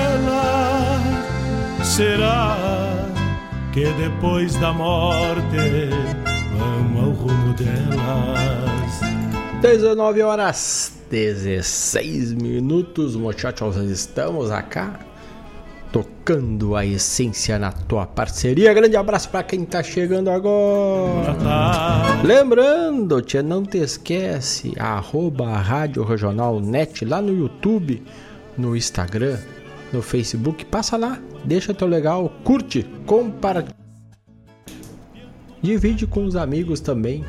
Será que depois da morte vamos ao rumo delas? 19 horas 16 minutos, muchachos, estamos acá tocando a essência na tua parceria. Grande abraço para quem tá chegando agora. Lembrando, tia, não te esquece, arroba Rádio Regional Net lá no YouTube, no Instagram, no Facebook. Passa lá, deixa teu legal, curte, compartilha. Divide com os amigos também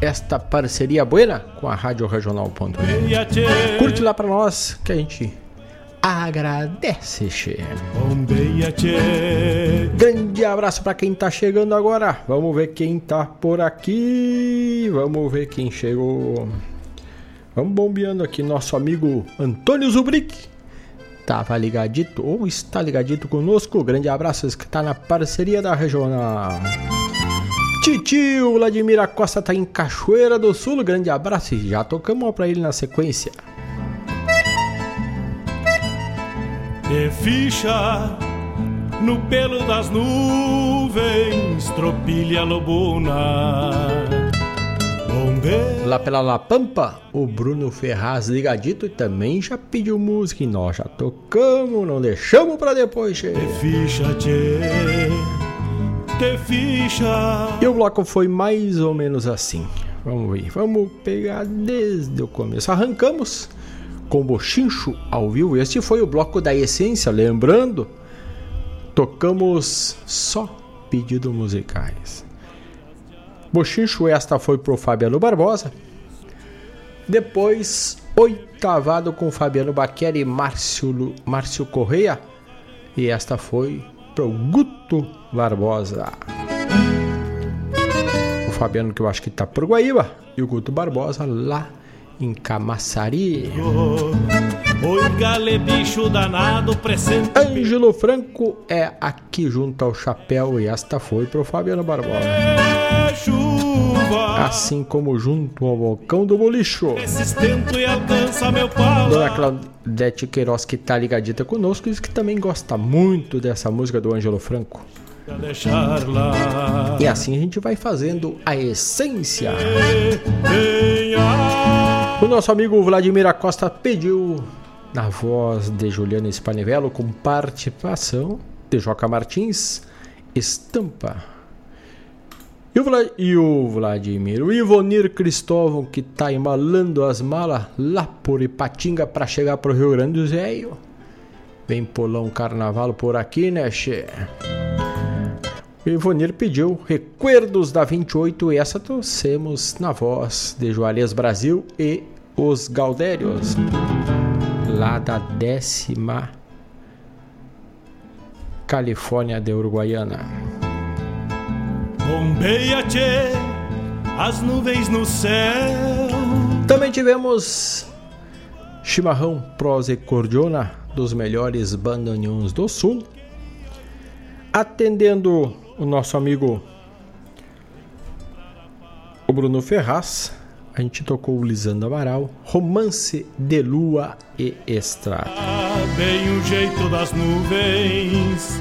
esta parceria buena com a Rádio Regional.net. Curte lá para nós que a gente agradece, che. Grande abraço para quem tá chegando agora. Vamos ver quem tá por aqui. Vamos ver quem chegou. Vamos bombeando aqui nosso amigo Antônio Zubrick. Tava ligadito ou está ligadito conosco. Grande abraço que tá na parceria da regional. Titio Vladimir Acosta tá em Cachoeira do Sul. Grande abraço e já tocamos pra ele na sequência. De ficha no pelo das nuvens, tropilha lobuna. Lá pela La Pampa, o Bruno Ferraz ligadito também já pediu música e nós já tocamos, não deixamos pra depois, che. De ficha, tchê. De ficha. E o bloco foi mais ou menos assim. Vamos ver, vamos pegar desde o começo. Arrancamos com Bochincho ao vivo. Este foi o bloco da essência, lembrando, tocamos só pedidos musicais. Bochincho, esta foi pro Fabiano Barbosa. Depois, oitavado com Fabiano Baqueri e Márcio, Márcio Correia. E esta foi pro Guto Barbosa. O Fabiano que eu acho que tá por Guaíba. E o Guto Barbosa lá em Camaçari. Oi, gale bicho danado, presente. Ângelo Franco é aqui junto ao chapéu e esta foi pro Fabiano Barbosa. Chuva. Assim como junto ao balcão do bolicho. E. Dona Claudete Queiroz que tá ligadita conosco diz que também gosta muito dessa música do Ângelo Franco. E assim a gente vai fazendo a essência. O nosso amigo Vladimir Acosta pediu na voz de Juliana Spanivello com participação de Joca Martins, Estampa. E o, Vla e o Vladimir, o Ivonir Cristóvão que tá embalando as malas lá por Ipatinga para chegar pro Rio Grande do Zéio. Vem pular um carnaval por aqui, né, che? O Ivonir pediu Recuerdos da 28 e essa trouxemos na voz de Juarez Brasil e os Galdérios, lá da décima Califórnia de Uruguaiana. Bombeia, tchê, as nuvens no céu. Também tivemos chimarrão prosa e cordiona dos melhores bandoneons do sul. Atendendo o nosso amigo o Bruno Ferraz, a gente tocou o Lisandro Amaral, Romance de Lua e Estrada. Bem o jeito das nuvens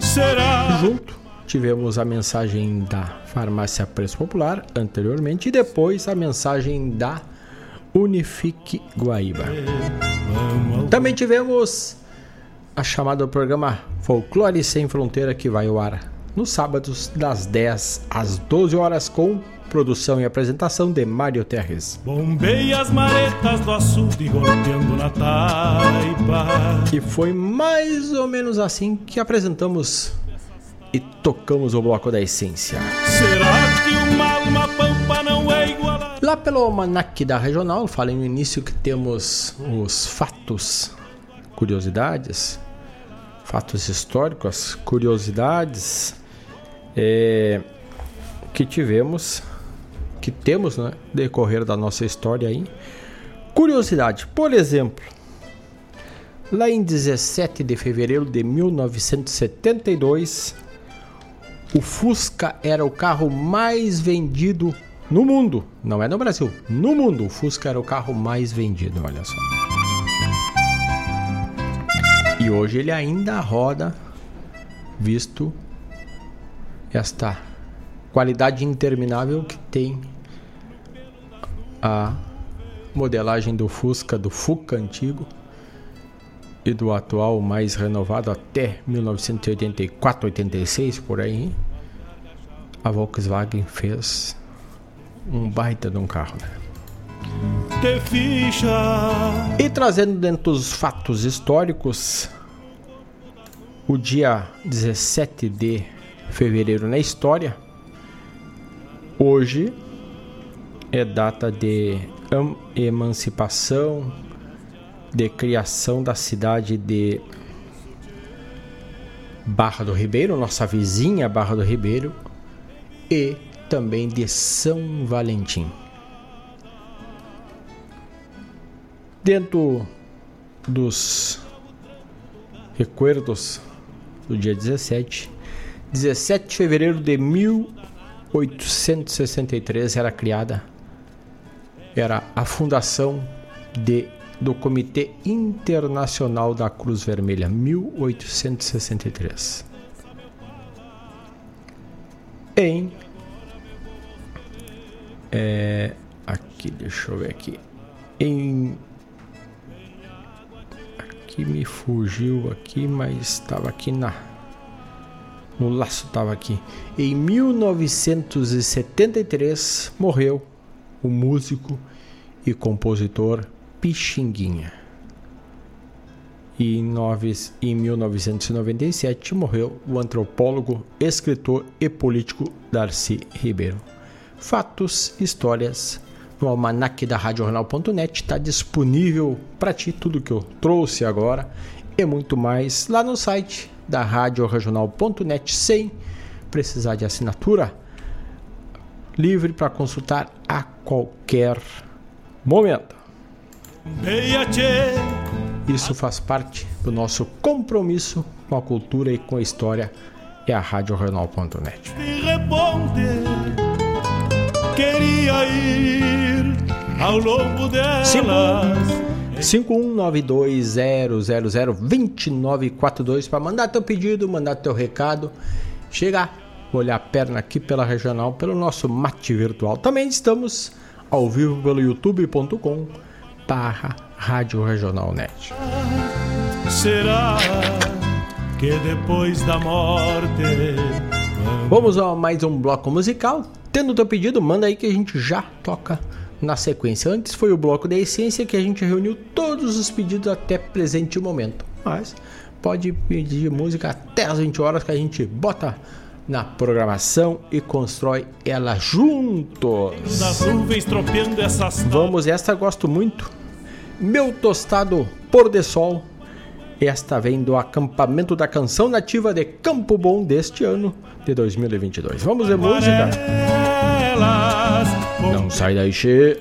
será. Junto tivemos a mensagem da Farmácia Preço Popular anteriormente e depois a mensagem da Unifique Guaíba. Também tivemos a chamada do programa Folclore Sem Fronteira que vai ao ar nos sábados das 10 às 12 horas com produção e apresentação de Mário Terres. Bombeia as maretas do açude golpeando na taipa. E foi mais ou menos assim que apresentamos e tocamos o bloco da essência. Será que uma alma pampa não é igual. Lá pelo almanac da regional, falei no início que temos os fatos, curiosidades, fatos históricos, curiosidades é, que tivemos, que temos, né, decorrer da nossa história aí. Curiosidade, por exemplo, lá em 17 de fevereiro de 1972, o Fusca era o carro mais vendido no mundo, não é no Brasil, no mundo. O Fusca era o carro mais vendido, olha só. E hoje ele ainda roda, visto esta qualidade interminável que tem a modelagem do Fusca, do Fuca antigo e do atual mais renovado até 1984, 86 por aí. A Volkswagen fez um baita de um carro, né? E trazendo dentro dos fatos históricos, o dia 17 de fevereiro na história, hoje é data de emancipação, de criação da cidade de Barra do Ribeiro, nossa vizinha Barra do Ribeiro, e também de São Valentim. Dentro dos recuerdos do dia 17, 17 de fevereiro de 18 1863 era criada era a fundação de, do Comitê Internacional da Cruz Vermelha, 1863. Em é, aqui, deixa eu ver aqui. Em aqui me fugiu aqui, mas estava aqui na no laço estava aqui. Em 1973 morreu o músico e compositor Pixinguinha. E em 1997 morreu o antropólogo, escritor e político Darcy Ribeiro. Fatos, histórias no almanac da RadioJornal.net está disponível para ti tudo que eu trouxe agora e muito mais lá no site da RadioRegional.net sem precisar de assinatura, livre para consultar a qualquer momento. Isso faz parte do nosso compromisso com a cultura e com a história e a RadioRegional.net. Queria ir ao longo delas. 51920002942 para mandar teu pedido, mandar teu recado, chegar, olhar a perna aqui pela regional, pelo nosso mate virtual. Também estamos ao vivo pelo youtube.com barra Rádio Regional Net. Será que depois da morte Vamos a mais um bloco musical. Tendo teu pedido, manda aí que a gente já toca na sequência. Antes foi o bloco da essência que a gente reuniu todos os pedidos até presente momento. Mas pode pedir música até as 20 horas que a gente bota na programação e constrói ela juntos. Vamos, esta gosto muito. Meu tostado pôr de sol. Esta vem do acampamento da canção nativa de Campo Bom deste ano de 2022. Vamos ver música? Não sai daí, che.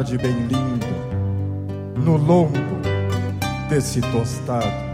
Tarde bem lindo no lombo desse. Tostado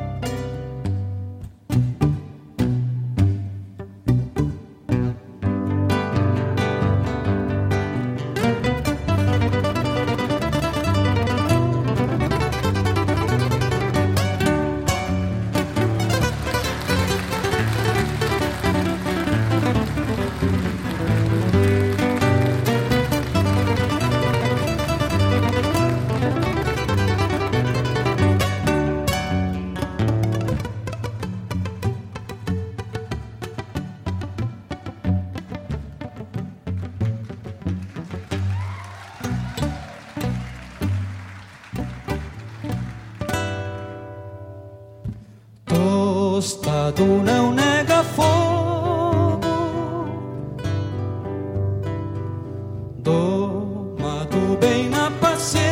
Bem na paciência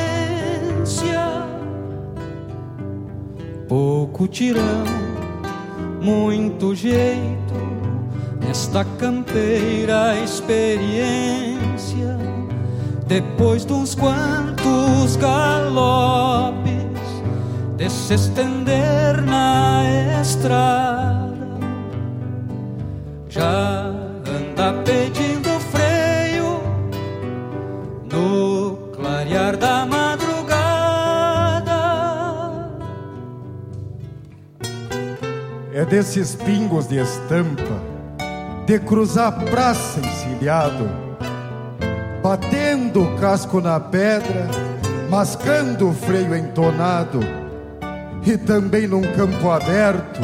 Pouco tirão, muito jeito Nesta campeira experiência Depois de uns quantos galopes de se estender na estrada. Já anda pedindo É desses pingos de estampa, de cruzar praça encilhado, batendo o casco na pedra, mascando o freio entonado e também num campo aberto,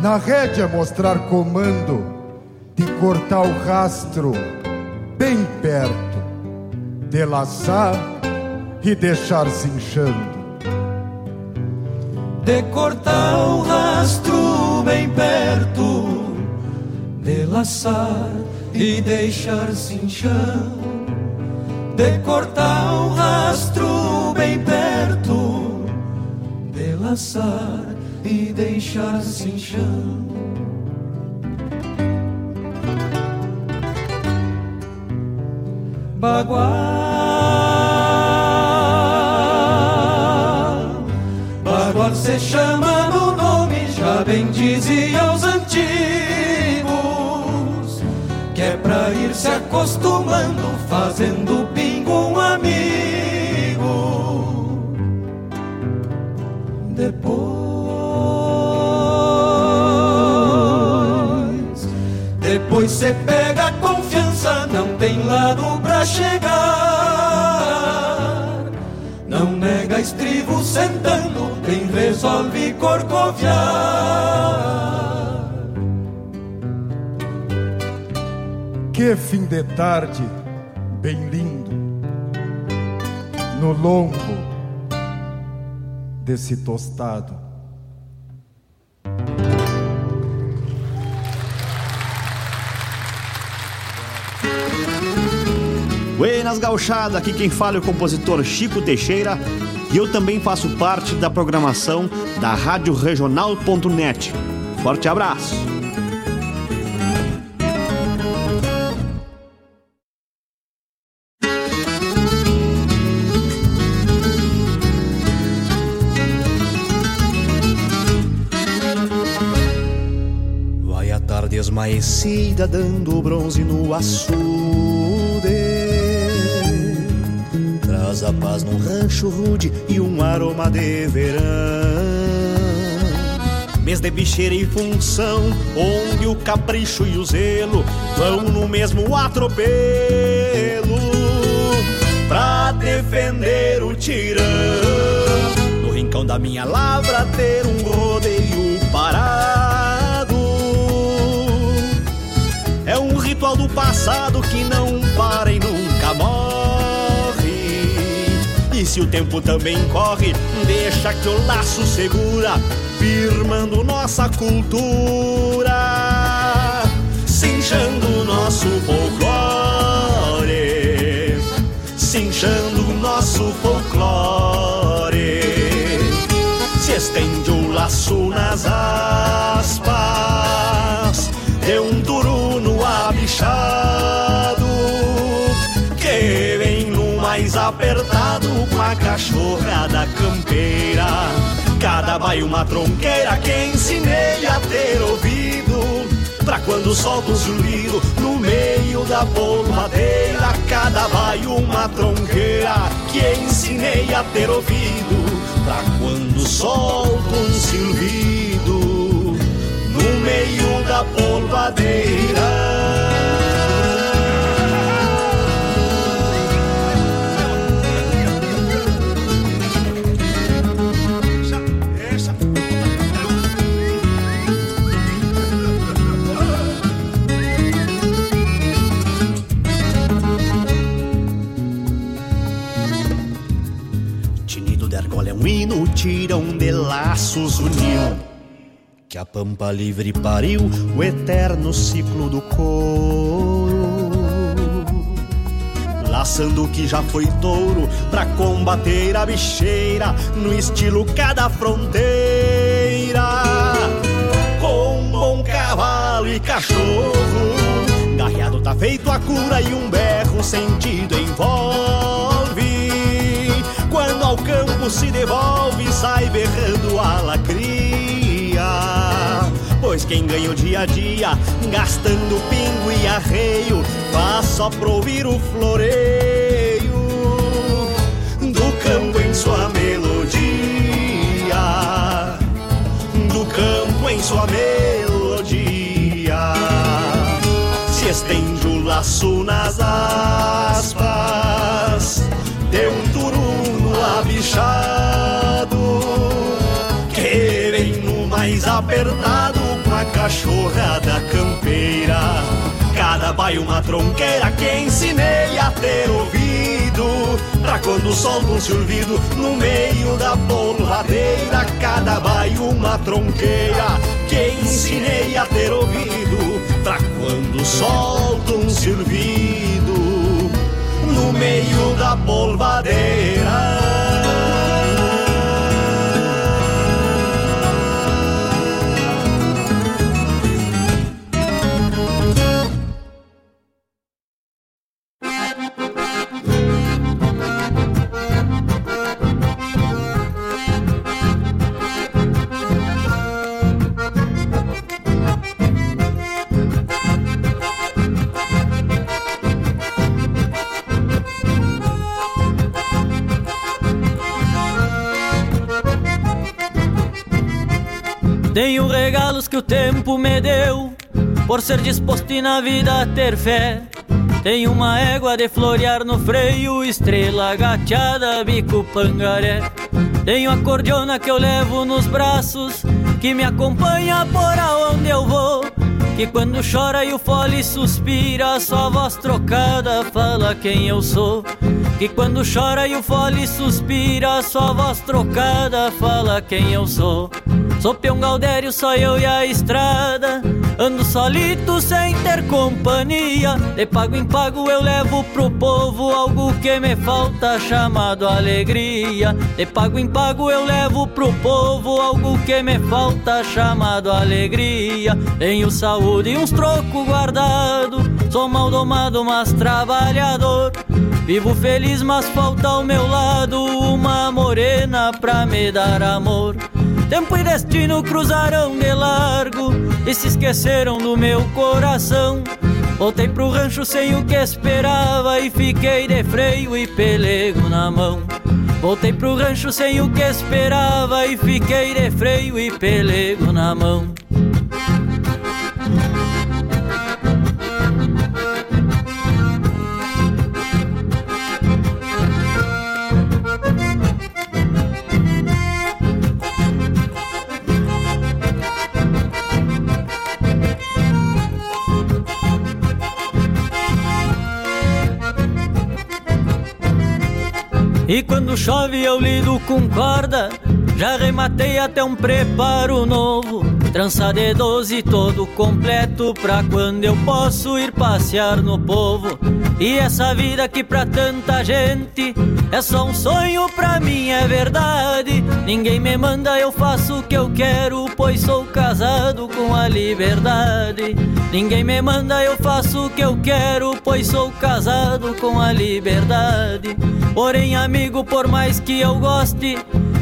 na rédea mostrar comando, de cortar o rastro bem perto, de laçar e deixar cinchando. De cortar o rastro bem perto, de laçar e deixar cinchando. De cortar o rastro bem perto laçar e deixar cinchando. Bagual, Bagual se chama bem dizia os antigos, que é pra ir se acostumando, fazendo pingo um amigo. Depois, depois cê pega a confiança, não tem lado pra chegar. Não nega estribo sentando, quem resolve corcoviar. Que fim de tarde, bem lindo, no lombo desse tostado. Buenas gauchada, aqui quem fala é o compositor Chico Teixeira e eu também faço parte da programação da Rádio Regional.net. Forte abraço! Vai a tarde esmaecida dando bronze no açude Traz a paz num rancho rude e um aroma de verão Mês de bicheira e função, onde o capricho e o zelo vão no mesmo atropelo pra defender o tirão. No rincão da minha lavra ter um rodeio parado é um ritual do passado que não para e nunca morre. E se o tempo também corre, deixa que o laço segura, firmando nossa cultura, cinchando nosso folclore, cinchando nosso folclore. Se estende o laço nas aspas, de um turuno abichado que numa apertado com a cachorrada campeira. Cada baio uma tronqueira que ensinei a ter ouvido. Pra quando solta o zumbido no meio da polvadeira. Cada baio uma tronqueira que ensinei a ter ouvido. Pra quando solta um silvido no meio da polvadeira. Tirão de laços uniu. Que a pampa livre pariu o eterno ciclo do couro. Laçando o que já foi touro pra combater a bicheira no estilo cada fronteira. Com bom cavalo e cachorro, garreado tá feito a cura e um berro sentido envolve quando ao campo se devolve, sai berrando a lacria. Pois quem ganha o dia a dia, gastando pingo e arreio, faz só pra ouvir o floreio do campo em sua melodia. Do campo em sua melodia. Se estende o laço nas aspas, deu um turuno abichado que vem no mais apertado com a cachorrada campeira. Cada baio uma tronqueira que ensinei a ter ouvido. Pra quando solta um silvido no meio da polvadeira. Cada baio uma tronqueira que ensinei a ter ouvido. Pra quando solta um silvido no meio da polvadeira. Tenho regalos que o tempo me deu, por ser disposto e na vida ter fé. Tenho uma égua de florear no freio, estrela gateada, bico pangaré. Tenho a cordiona que eu levo nos braços, que me acompanha por aonde eu vou. Que quando chora e o fole suspira, só voz trocada fala quem eu sou. Que quando chora e o fole suspira, só voz trocada fala quem eu sou. Sou peão Galdério, só eu e a estrada. Ando solito sem ter companhia. De pago em pago eu levo pro povo algo que me falta, chamado alegria. De pago em pago eu levo pro povo algo que me falta, chamado alegria. Tenho saúde e uns trocos guardado. Sou mal domado, mas trabalhador. Vivo feliz, mas falta ao meu lado uma morena pra me dar amor. Tempo e destino cruzaram de largo e se esqueceram do meu coração. Voltei pro rancho sem o que esperava e fiquei de freio e pelego na mão. Voltei pro rancho sem o que esperava e fiquei de freio e pelego na mão. E quando chove eu lido com corda Já rematei até um preparo novo, trança de doze todo completo pra quando eu posso ir passear no povo. E essa vida que pra tanta gente é só um sonho, pra mim é verdade. Ninguém me manda, eu faço o que eu quero, pois sou casado com a liberdade. Ninguém me manda, eu faço o que eu quero, pois sou casado com a liberdade. Porém, amigo, por mais que eu goste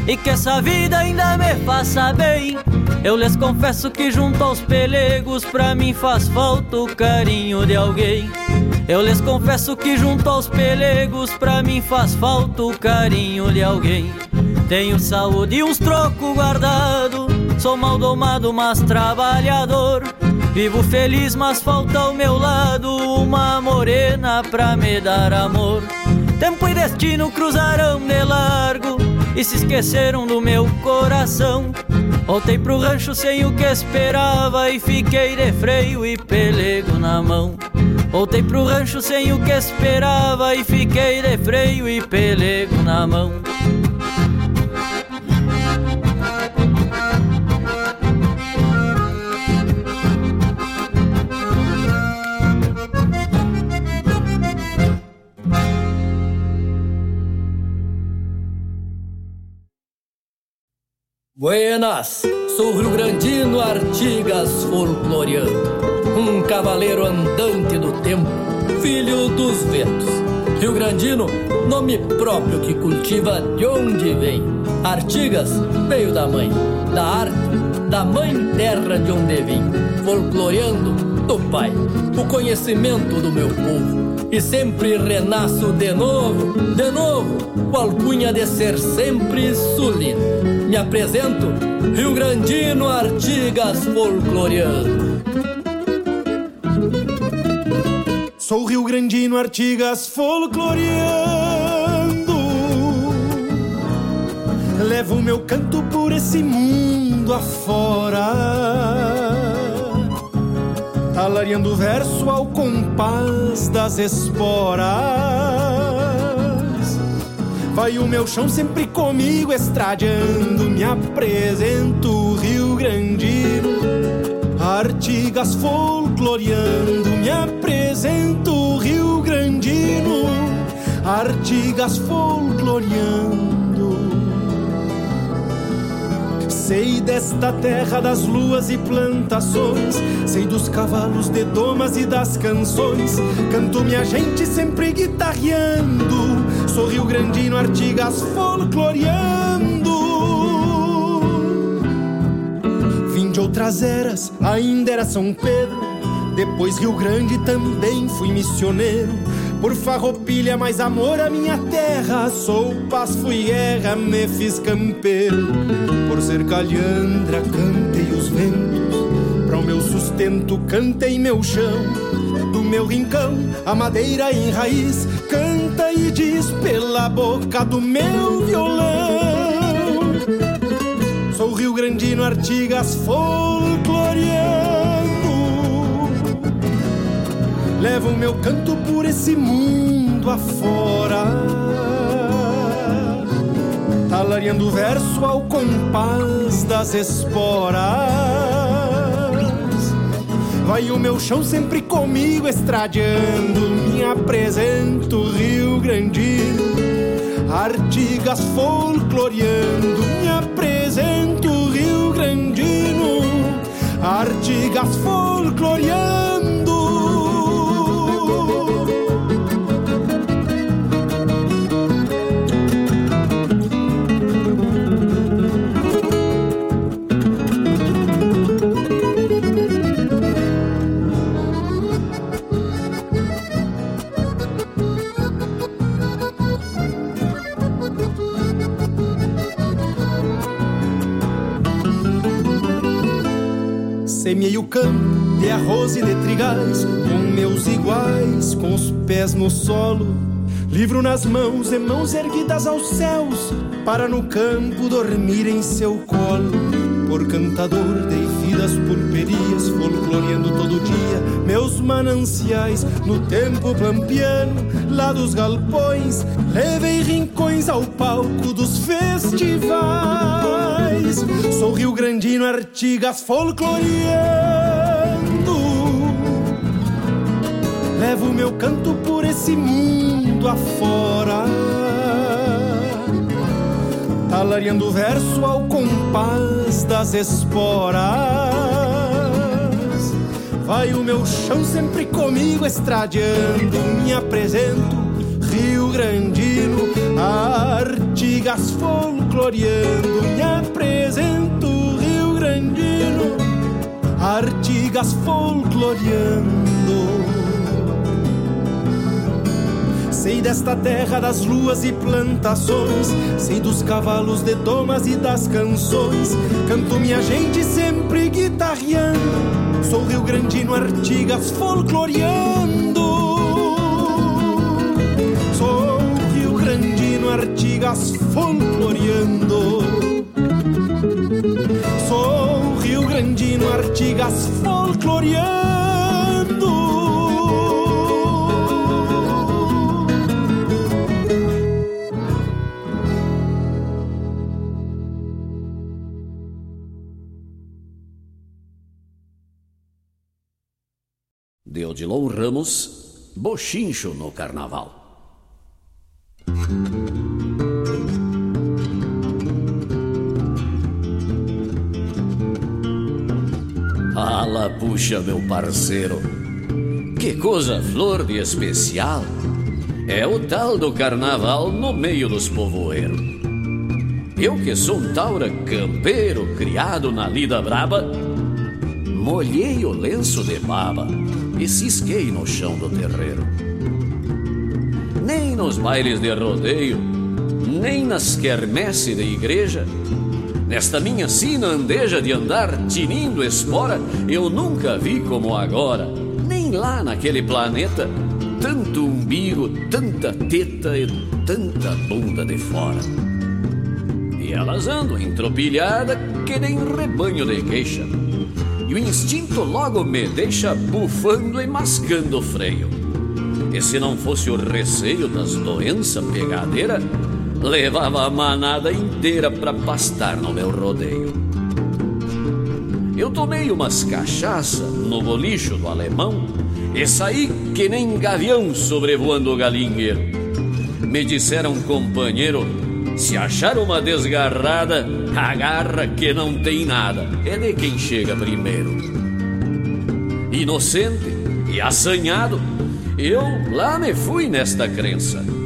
e que essa vida ainda me faça bem, eu lhes confesso que junto aos pelegos pra mim faz falta o carinho de alguém. Eu lhes confesso que junto aos pelegos pra mim faz falta o carinho de alguém. Tenho saúde e uns trocos guardado, sou mal domado, mas trabalhador. Vivo feliz, mas falta ao meu lado uma morena pra me dar amor. Tempo e destino cruzarão de largo e se esqueceram do meu coração. Voltei pro rancho sem o que esperava e fiquei de freio e pelego na mão. Voltei pro rancho sem o que esperava e fiquei de freio e pelego na mão. Buenas, sou Rio Grandino Artigas folcloreando, um cavaleiro andante do tempo, filho dos ventos. Rio Grandino, nome próprio que cultiva de onde vem. Artigas veio da mãe, da arte, da mãe terra de onde vim, folcloreando do pai, o conhecimento do meu povo. E sempre renasço de novo, de novo, com alcunha de ser sempre sulino. Me apresento, Rio Grandino Artigas folcloreando. Sou Rio Grandino Artigas folcloreando. Levo meu canto por esse mundo afora. Talariando verso ao compás das esporas. Vai o meu chão sempre comigo estradeando. Me apresento, Rio Grandino. Artigas folcloreando. Me apresento, Rio Grandino. Artigas folcloreando. Sei desta terra das luas e plantações, sei dos cavalos de domas e das canções. Canto minha gente sempre guitarreando, sou Rio Grandino Artigas folcloreando. Vim de outras eras, ainda era São Pedro, depois Rio Grande também fui missioneiro. Por farroupilha, mais amor à minha terra. Sou paz, fui guerra, me fiz campeiro. Por ser calhandra, cantei os ventos. Para o meu sustento, cantei meu chão. Do meu rincão, a madeira em raiz. Canta e diz pela boca do meu violão. Sou Rio Grandino Artigas folcloreando. Levo meu canto por esse mundo afora. Talariando verso ao compás das esporas. Vai o meu chão sempre comigo estradeando. Me apresento, Rio Grandino. Artigas folcloreando. Me apresento, Rio Grandino. Artigas folcloreando. Semeei o campo de arroz e de trigais, com meus iguais, com os pés no solo. Livro nas mãos e mãos erguidas aos céus, para no campo dormir em seu colo. Por cantador dei vidas purperias, folcloreando todo dia meus mananciais. No tempo pampiano, lá dos galpões, levei rincões ao palco dos festivais. Nações. Sou Rio Grandino, Artigas folcloreando. Levo meu canto por esse mundo afora. Talariando verso ao compás das esporas. Vai o meu chão sempre comigo estradeando. Me apresento, Grandino, Artigas folcloreando. Me apresento, Rio Grandino, Artigas folcloreando. Sei desta terra das luas e plantações, sei dos cavalos de domas e das canções. Canto minha gente sempre guitarreando Sou Rio Grandino, Artigas folcloreando. Artigas folcloreando. Sou Rio Grandino, Artigas folcloreando. Odilon Ramos, Bochincho no Carnaval. Ala, puxa, meu parceiro, que coisa flor de especial é o tal do carnaval no meio dos povoeiros. Eu que sou um taura campeiro, criado na lida braba, molhei o lenço de baba e cisquei no chão do terreiro. Nem nos bailes de rodeio, nem nas quermesse de igreja, nesta minha sina andeja de andar tinindo espora, eu nunca vi como agora, nem lá naquele planeta, tanto umbigo, tanta teta e tanta bunda de fora. E elas andam entropilhada que nem rebanho de queixa e o instinto logo me deixa bufando e mascando o freio. E se não fosse o receio das doenças pegadeira, levava a manada inteira para pastar no meu rodeio. Eu tomei umas cachaça no bolicho do alemão e saí que nem gavião sobrevoando o galinheiro. Me disseram, companheiro, se achar uma desgarrada, agarra que não tem nada. É de quem chega primeiro. Inocente e assanhado, eu lá me fui nesta crença.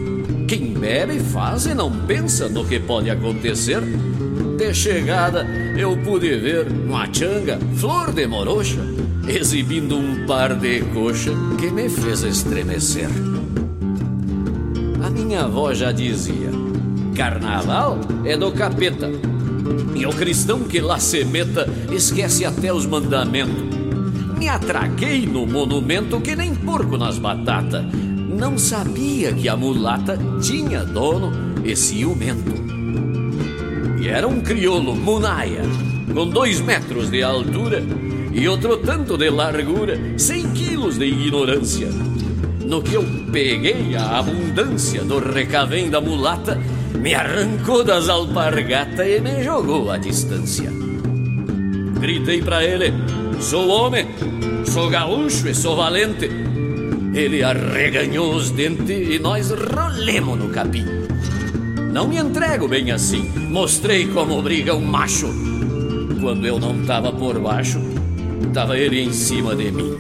Quem bebe faz e não pensa no que pode acontecer. De chegada, eu pude ver uma changa, flor de morocha, exibindo um par de coxa que me fez estremecer. A minha avó já dizia: Carnaval é do capeta. E o cristão que lá se meta esquece até os mandamentos. Me atraquei no monumento que nem porco nas batatas. Não sabia que a mulata tinha dono e ciumento. E era um crioulo munaia, com dois metros de altura e outro tanto de largura, cem quilos de ignorância. No que eu peguei a abundância do recavém da mulata me arrancou das alpargatas e me jogou à distância. Gritei para ele: sou homem, sou gaúcho e sou valente. Ele arreganhou os dentes e nós rolemos no capim. Não me entrego bem assim, mostrei como briga um macho. Quando eu não tava por baixo, tava ele em cima de mim.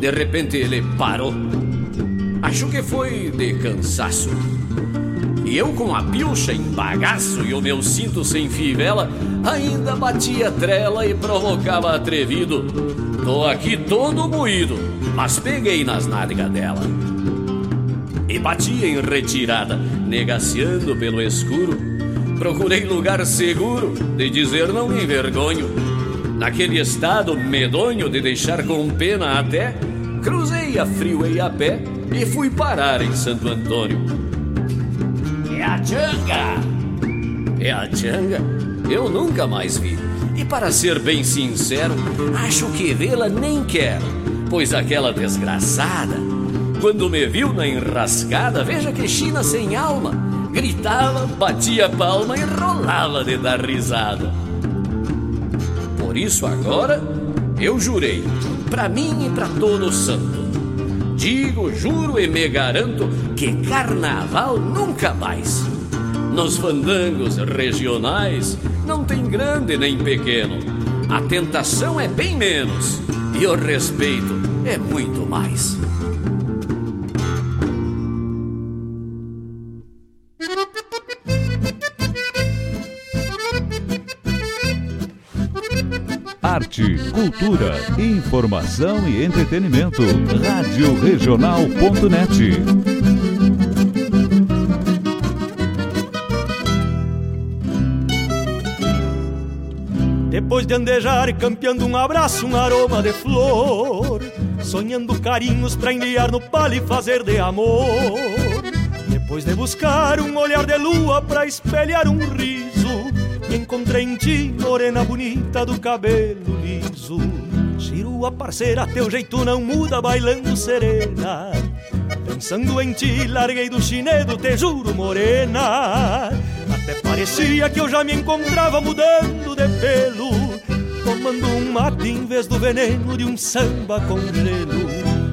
De repente ele parou. Acho que foi de cansaço e eu com a pilcha em bagaço e o meu cinto sem fivela, ainda batia trela e provocava atrevido. Tô aqui todo moído, mas peguei nas nádegas dela. E batia em retirada, negaciando pelo escuro. Procurei lugar seguro de dizer não me envergonho. Naquele estado medonho de deixar com pena até, cruzei a frio e a pé e fui parar em Santo Antônio é a Tchanga! É a Tchanga? Eu nunca mais vi. E para ser bem sincero, acho que vê-la nem quero, pois aquela desgraçada, quando me viu na enrascada, veja que China sem alma, Gritava, batia palma e rolava de dar risada. Por isso agora eu jurei, pra mim e pra todo santo. Digo, juro e me garanto que carnaval nunca mais. Nos fandangos regionais não tem grande nem pequeno. A tentação é bem menos e o respeito é muito mais. Arte, cultura, informação e entretenimento. Rádio Regional.net. de andejar campeando um abraço, um aroma de flor. Sonhando carinhos pra enviar no palho e fazer de amor. Depois de buscar um olhar de lua pra espelhar um riso Encontrei em ti, morena bonita do cabelo liso. Chirua parceira, teu jeito não muda, bailando serena. Pensando em ti, larguei do chinedo, te juro, morena. Até parecia que eu já me encontrava mudando de pelo Tomando um mate em vez do veneno de um samba com gelo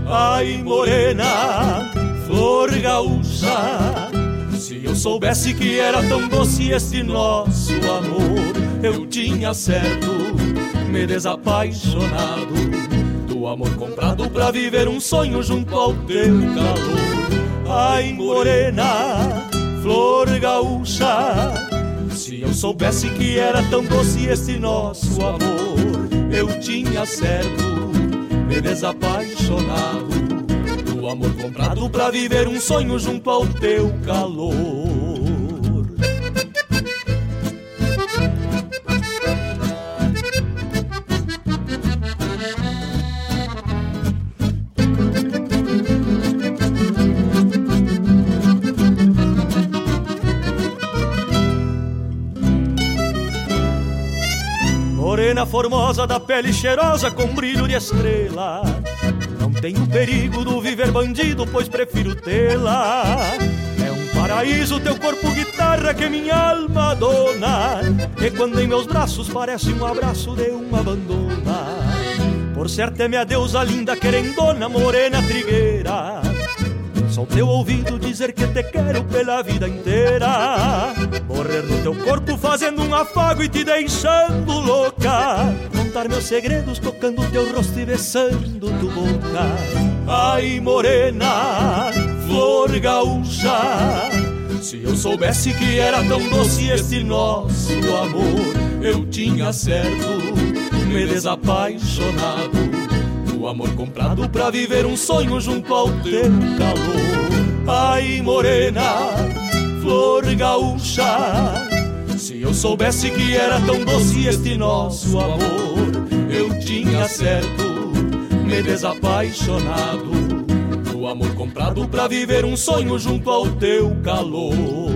Ai, morena, flor gaúcha se eu soubesse que era tão doce este nosso amor, eu tinha certo me desapaixonado do amor comprado pra viver um sonho junto ao teu calor. Ai, morena, flor gaúcha, se eu soubesse que era tão doce este nosso amor, eu tinha certo me desapaixonado do amor comprado pra viver um sonho junto ao teu calor. Formosa da pele cheirosa com brilho de estrela. Não tenho perigo do viver bandido, pois prefiro tê-la. É um paraíso teu corpo guitarra que minha alma dona E quando em meus braços parece um abraço de uma abandona. Por certo é minha deusa linda querendona, morena trigueira só teu ouvido dizer que te quero pela vida inteira. Morrer no teu corpo fazendo um afago e te deixando louca. Contar meus segredos tocando teu rosto e besando tu boca. Ai morena, flor gaúcha Se eu soubesse que era tão doce este nosso amor Eu tinha certo me desapaixonado o amor comprado pra viver um sonho junto ao teu calor. Ai, morena, flor gaúcha, se eu soubesse que era tão doce este nosso amor, eu tinha certo me desapaixonado. Do amor comprado pra viver um sonho junto ao teu calor.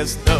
Cada onda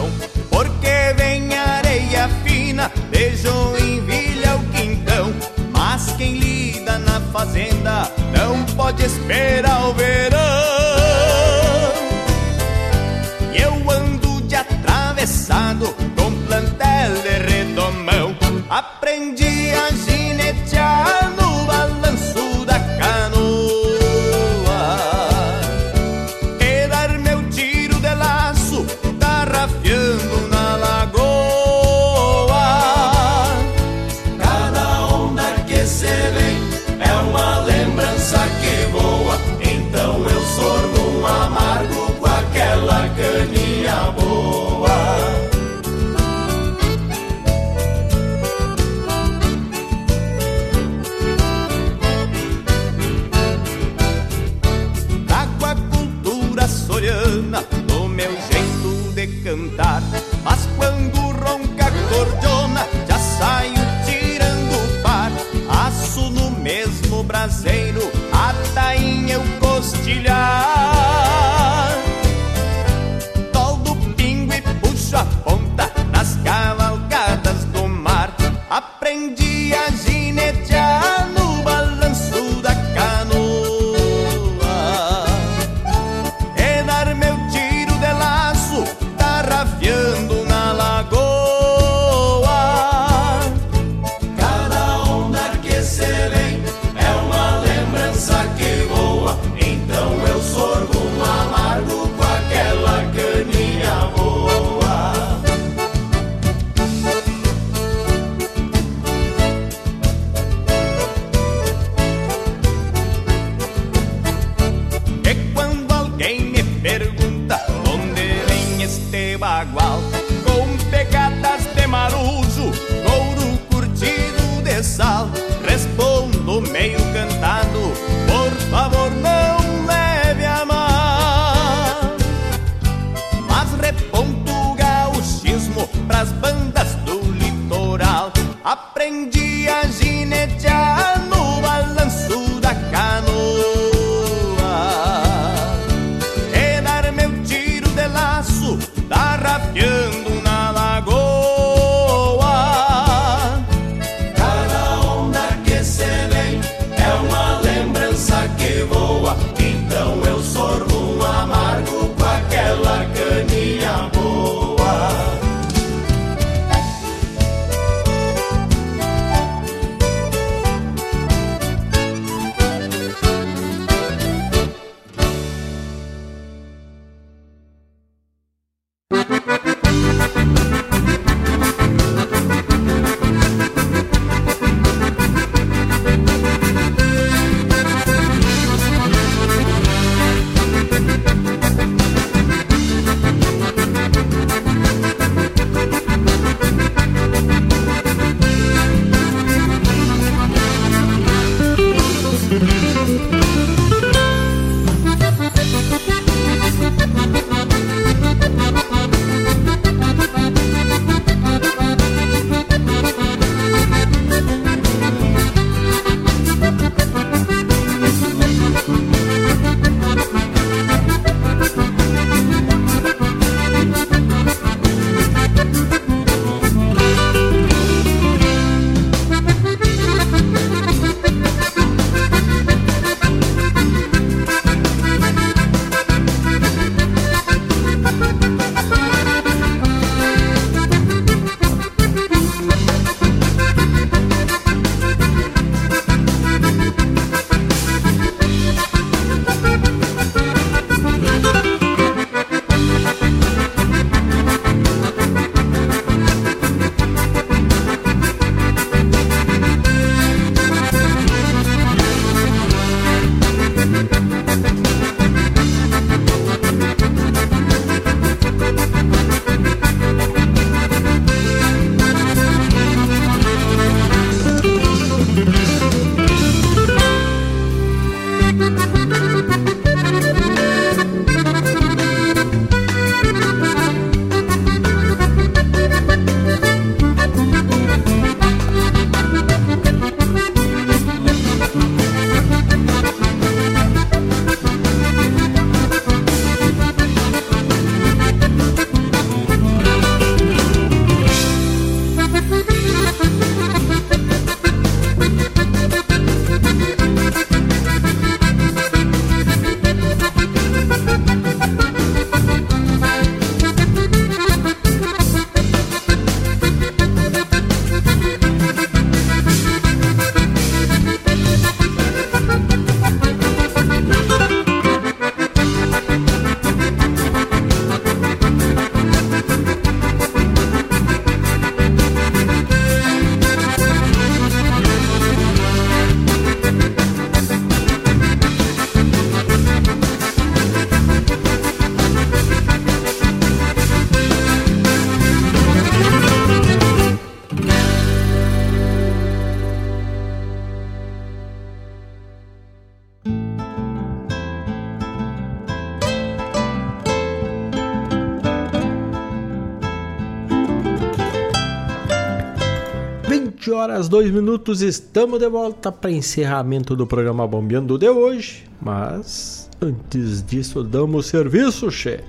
horas 2 minutos, estamos de volta para encerramento do programa Bombeando de hoje. Mas antes disso, damos serviço, che.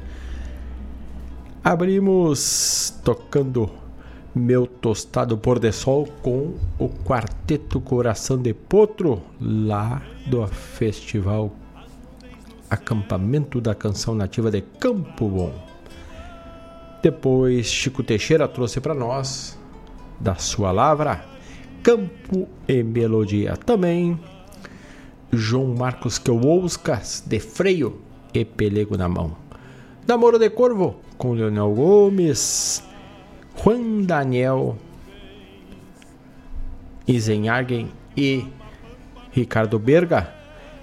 Abrimos tocando meu tostado por de sol com o quarteto Coração de Potro lá do festival Acampamento da Canção Nativa de Campo Bom. Depois Chico Teixeira trouxe para nós da sua lavra Campo e Melodia. Também João Marcos Queuoscas de Freio e Pelego na mão. Namoro de Corvo com Leonel Gomes, Juan Daniel Izenhagen e Ricardo Berga,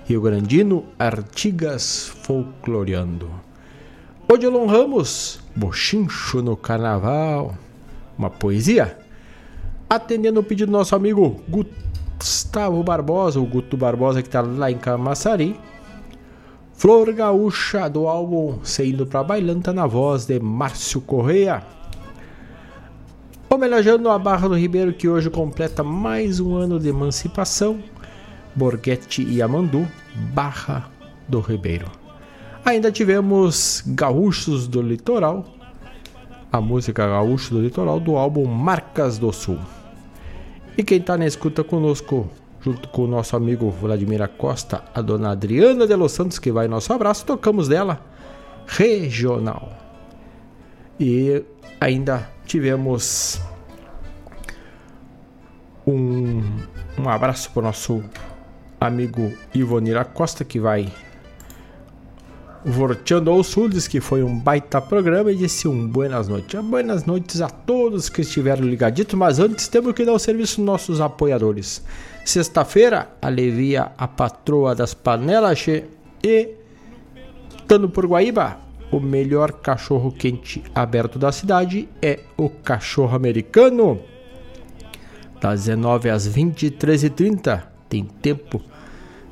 Rio Grandino, Artigas Folcloreando. Odilon Ramos, Bochincho no Carnaval, uma poesia. Atendendo o pedido do nosso amigo Gustavo Barbosa, o Guto Barbosa que está lá em Camaçari. Flor Gaúcha do álbum Saindo pra Bailanta na voz de Márcio Correia. Homenageando a Barra do Ribeiro que hoje completa mais um ano de emancipação. Borghetti e Amandu, Barra do Ribeiro. Ainda tivemos Gaúchos do Litoral, a música Gaúcho do Litoral do álbum Marcas do Sul. E quem está na escuta conosco, junto com o nosso amigo Vladimir Costa, a dona Adriana de Los Santos, que vai nosso abraço, tocamos dela Regional. E ainda tivemos um, um abraço para o nosso amigo Ivonira Costa, que vai Vorteando ao Sul, diz que foi um baita programa e disse um buenas noites. Buenas noites a todos que estiveram ligaditos, mas antes temos que dar o serviço aos nossos apoiadores. Sexta-feira, alivia a patroa das panelas e, estando por Guaíba, o melhor cachorro quente aberto da cidade é o cachorro americano. Das 19 às 23h30, tem tempo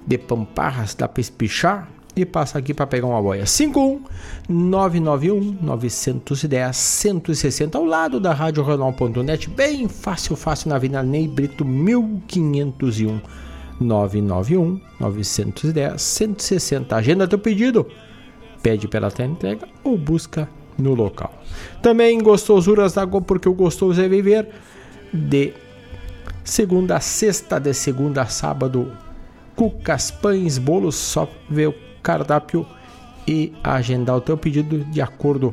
de pamparras, dá para espichar e passa aqui para pegar uma boia. 51 991 910 160 ao lado da Rádio Renal.net, bem fácil, fácil na Avenida Ney Brito 1501 991 910 160. Agenda teu pedido, pede pela entrega ou busca no local. Também gostosuras da Go, porque o gostoso é viver de segunda a sexta, de segunda a sábado. Cucas, pães, bolos, só ver o cardápio e agendar o teu pedido de acordo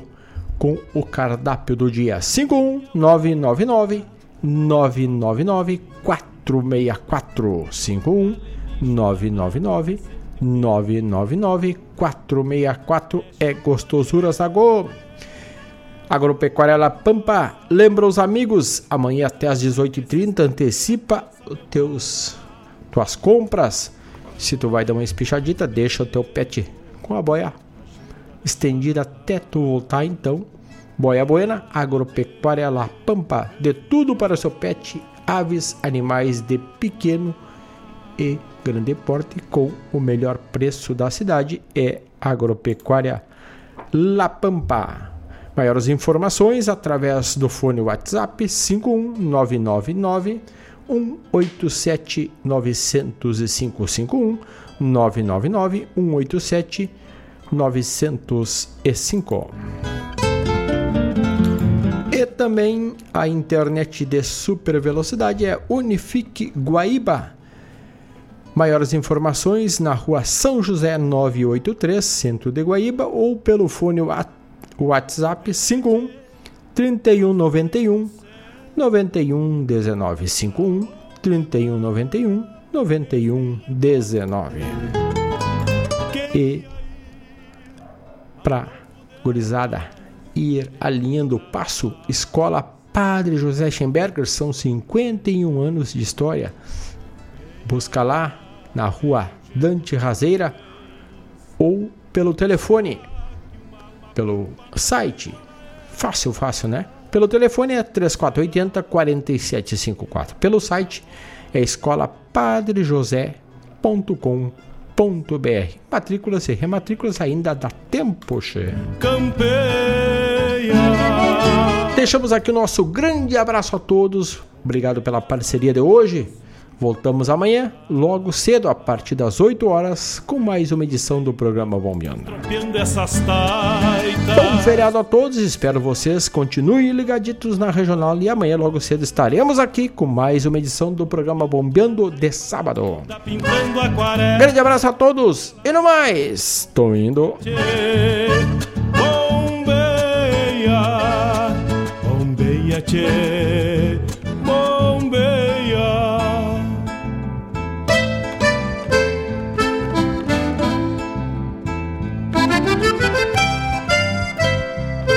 com o cardápio do dia. 51999 999 464 51 999 999 464 é Gostosuras Agô. Agropecuária La Pampa, lembra os amigos, amanhã até às 18h30 antecipa teus tuas compras se tu vai dar uma espichadita, deixa o teu pet com a boia estendida até tu voltar então. Boia Buena, Agropecuária La Pampa, de tudo para o seu pet, aves, animais de pequeno e grande porte com o melhor preço da cidade é Agropecuária La Pampa. Maiores informações através do fone WhatsApp 51999 187 905 51 999 187 905. E também a internet de super velocidade é Unifique Guaíba. Maiores informações na rua São José 983, centro de Guaíba, ou pelo fone WhatsApp 51 3191 91 19 51 31 91 91 19. E para gurizada ir alinhando o passo, Escola Padre José Schemberger, são 51 anos de história. Busca lá na rua Dante Razeira ou pelo telefone, pelo site. Fácil, fácil, né? Pelo telefone é 3480 4754. Pelo site é escolapadrejosé.com.br. Matrículas e rematrículas ainda dá tempo, che. Campeia Deixamos aqui o nosso grande abraço a todos. Obrigado pela parceria de hoje. Voltamos amanhã, logo cedo, a partir das 8 horas, com mais uma edição do programa Bombeando. Bom feriado a todos, espero vocês continuem ligaditos na regional e amanhã, logo cedo, estaremos aqui com mais uma edição do programa Bombeando de sábado. Grande abraço a todos e no mais, tô indo. Bombeia, bombeia, tchê.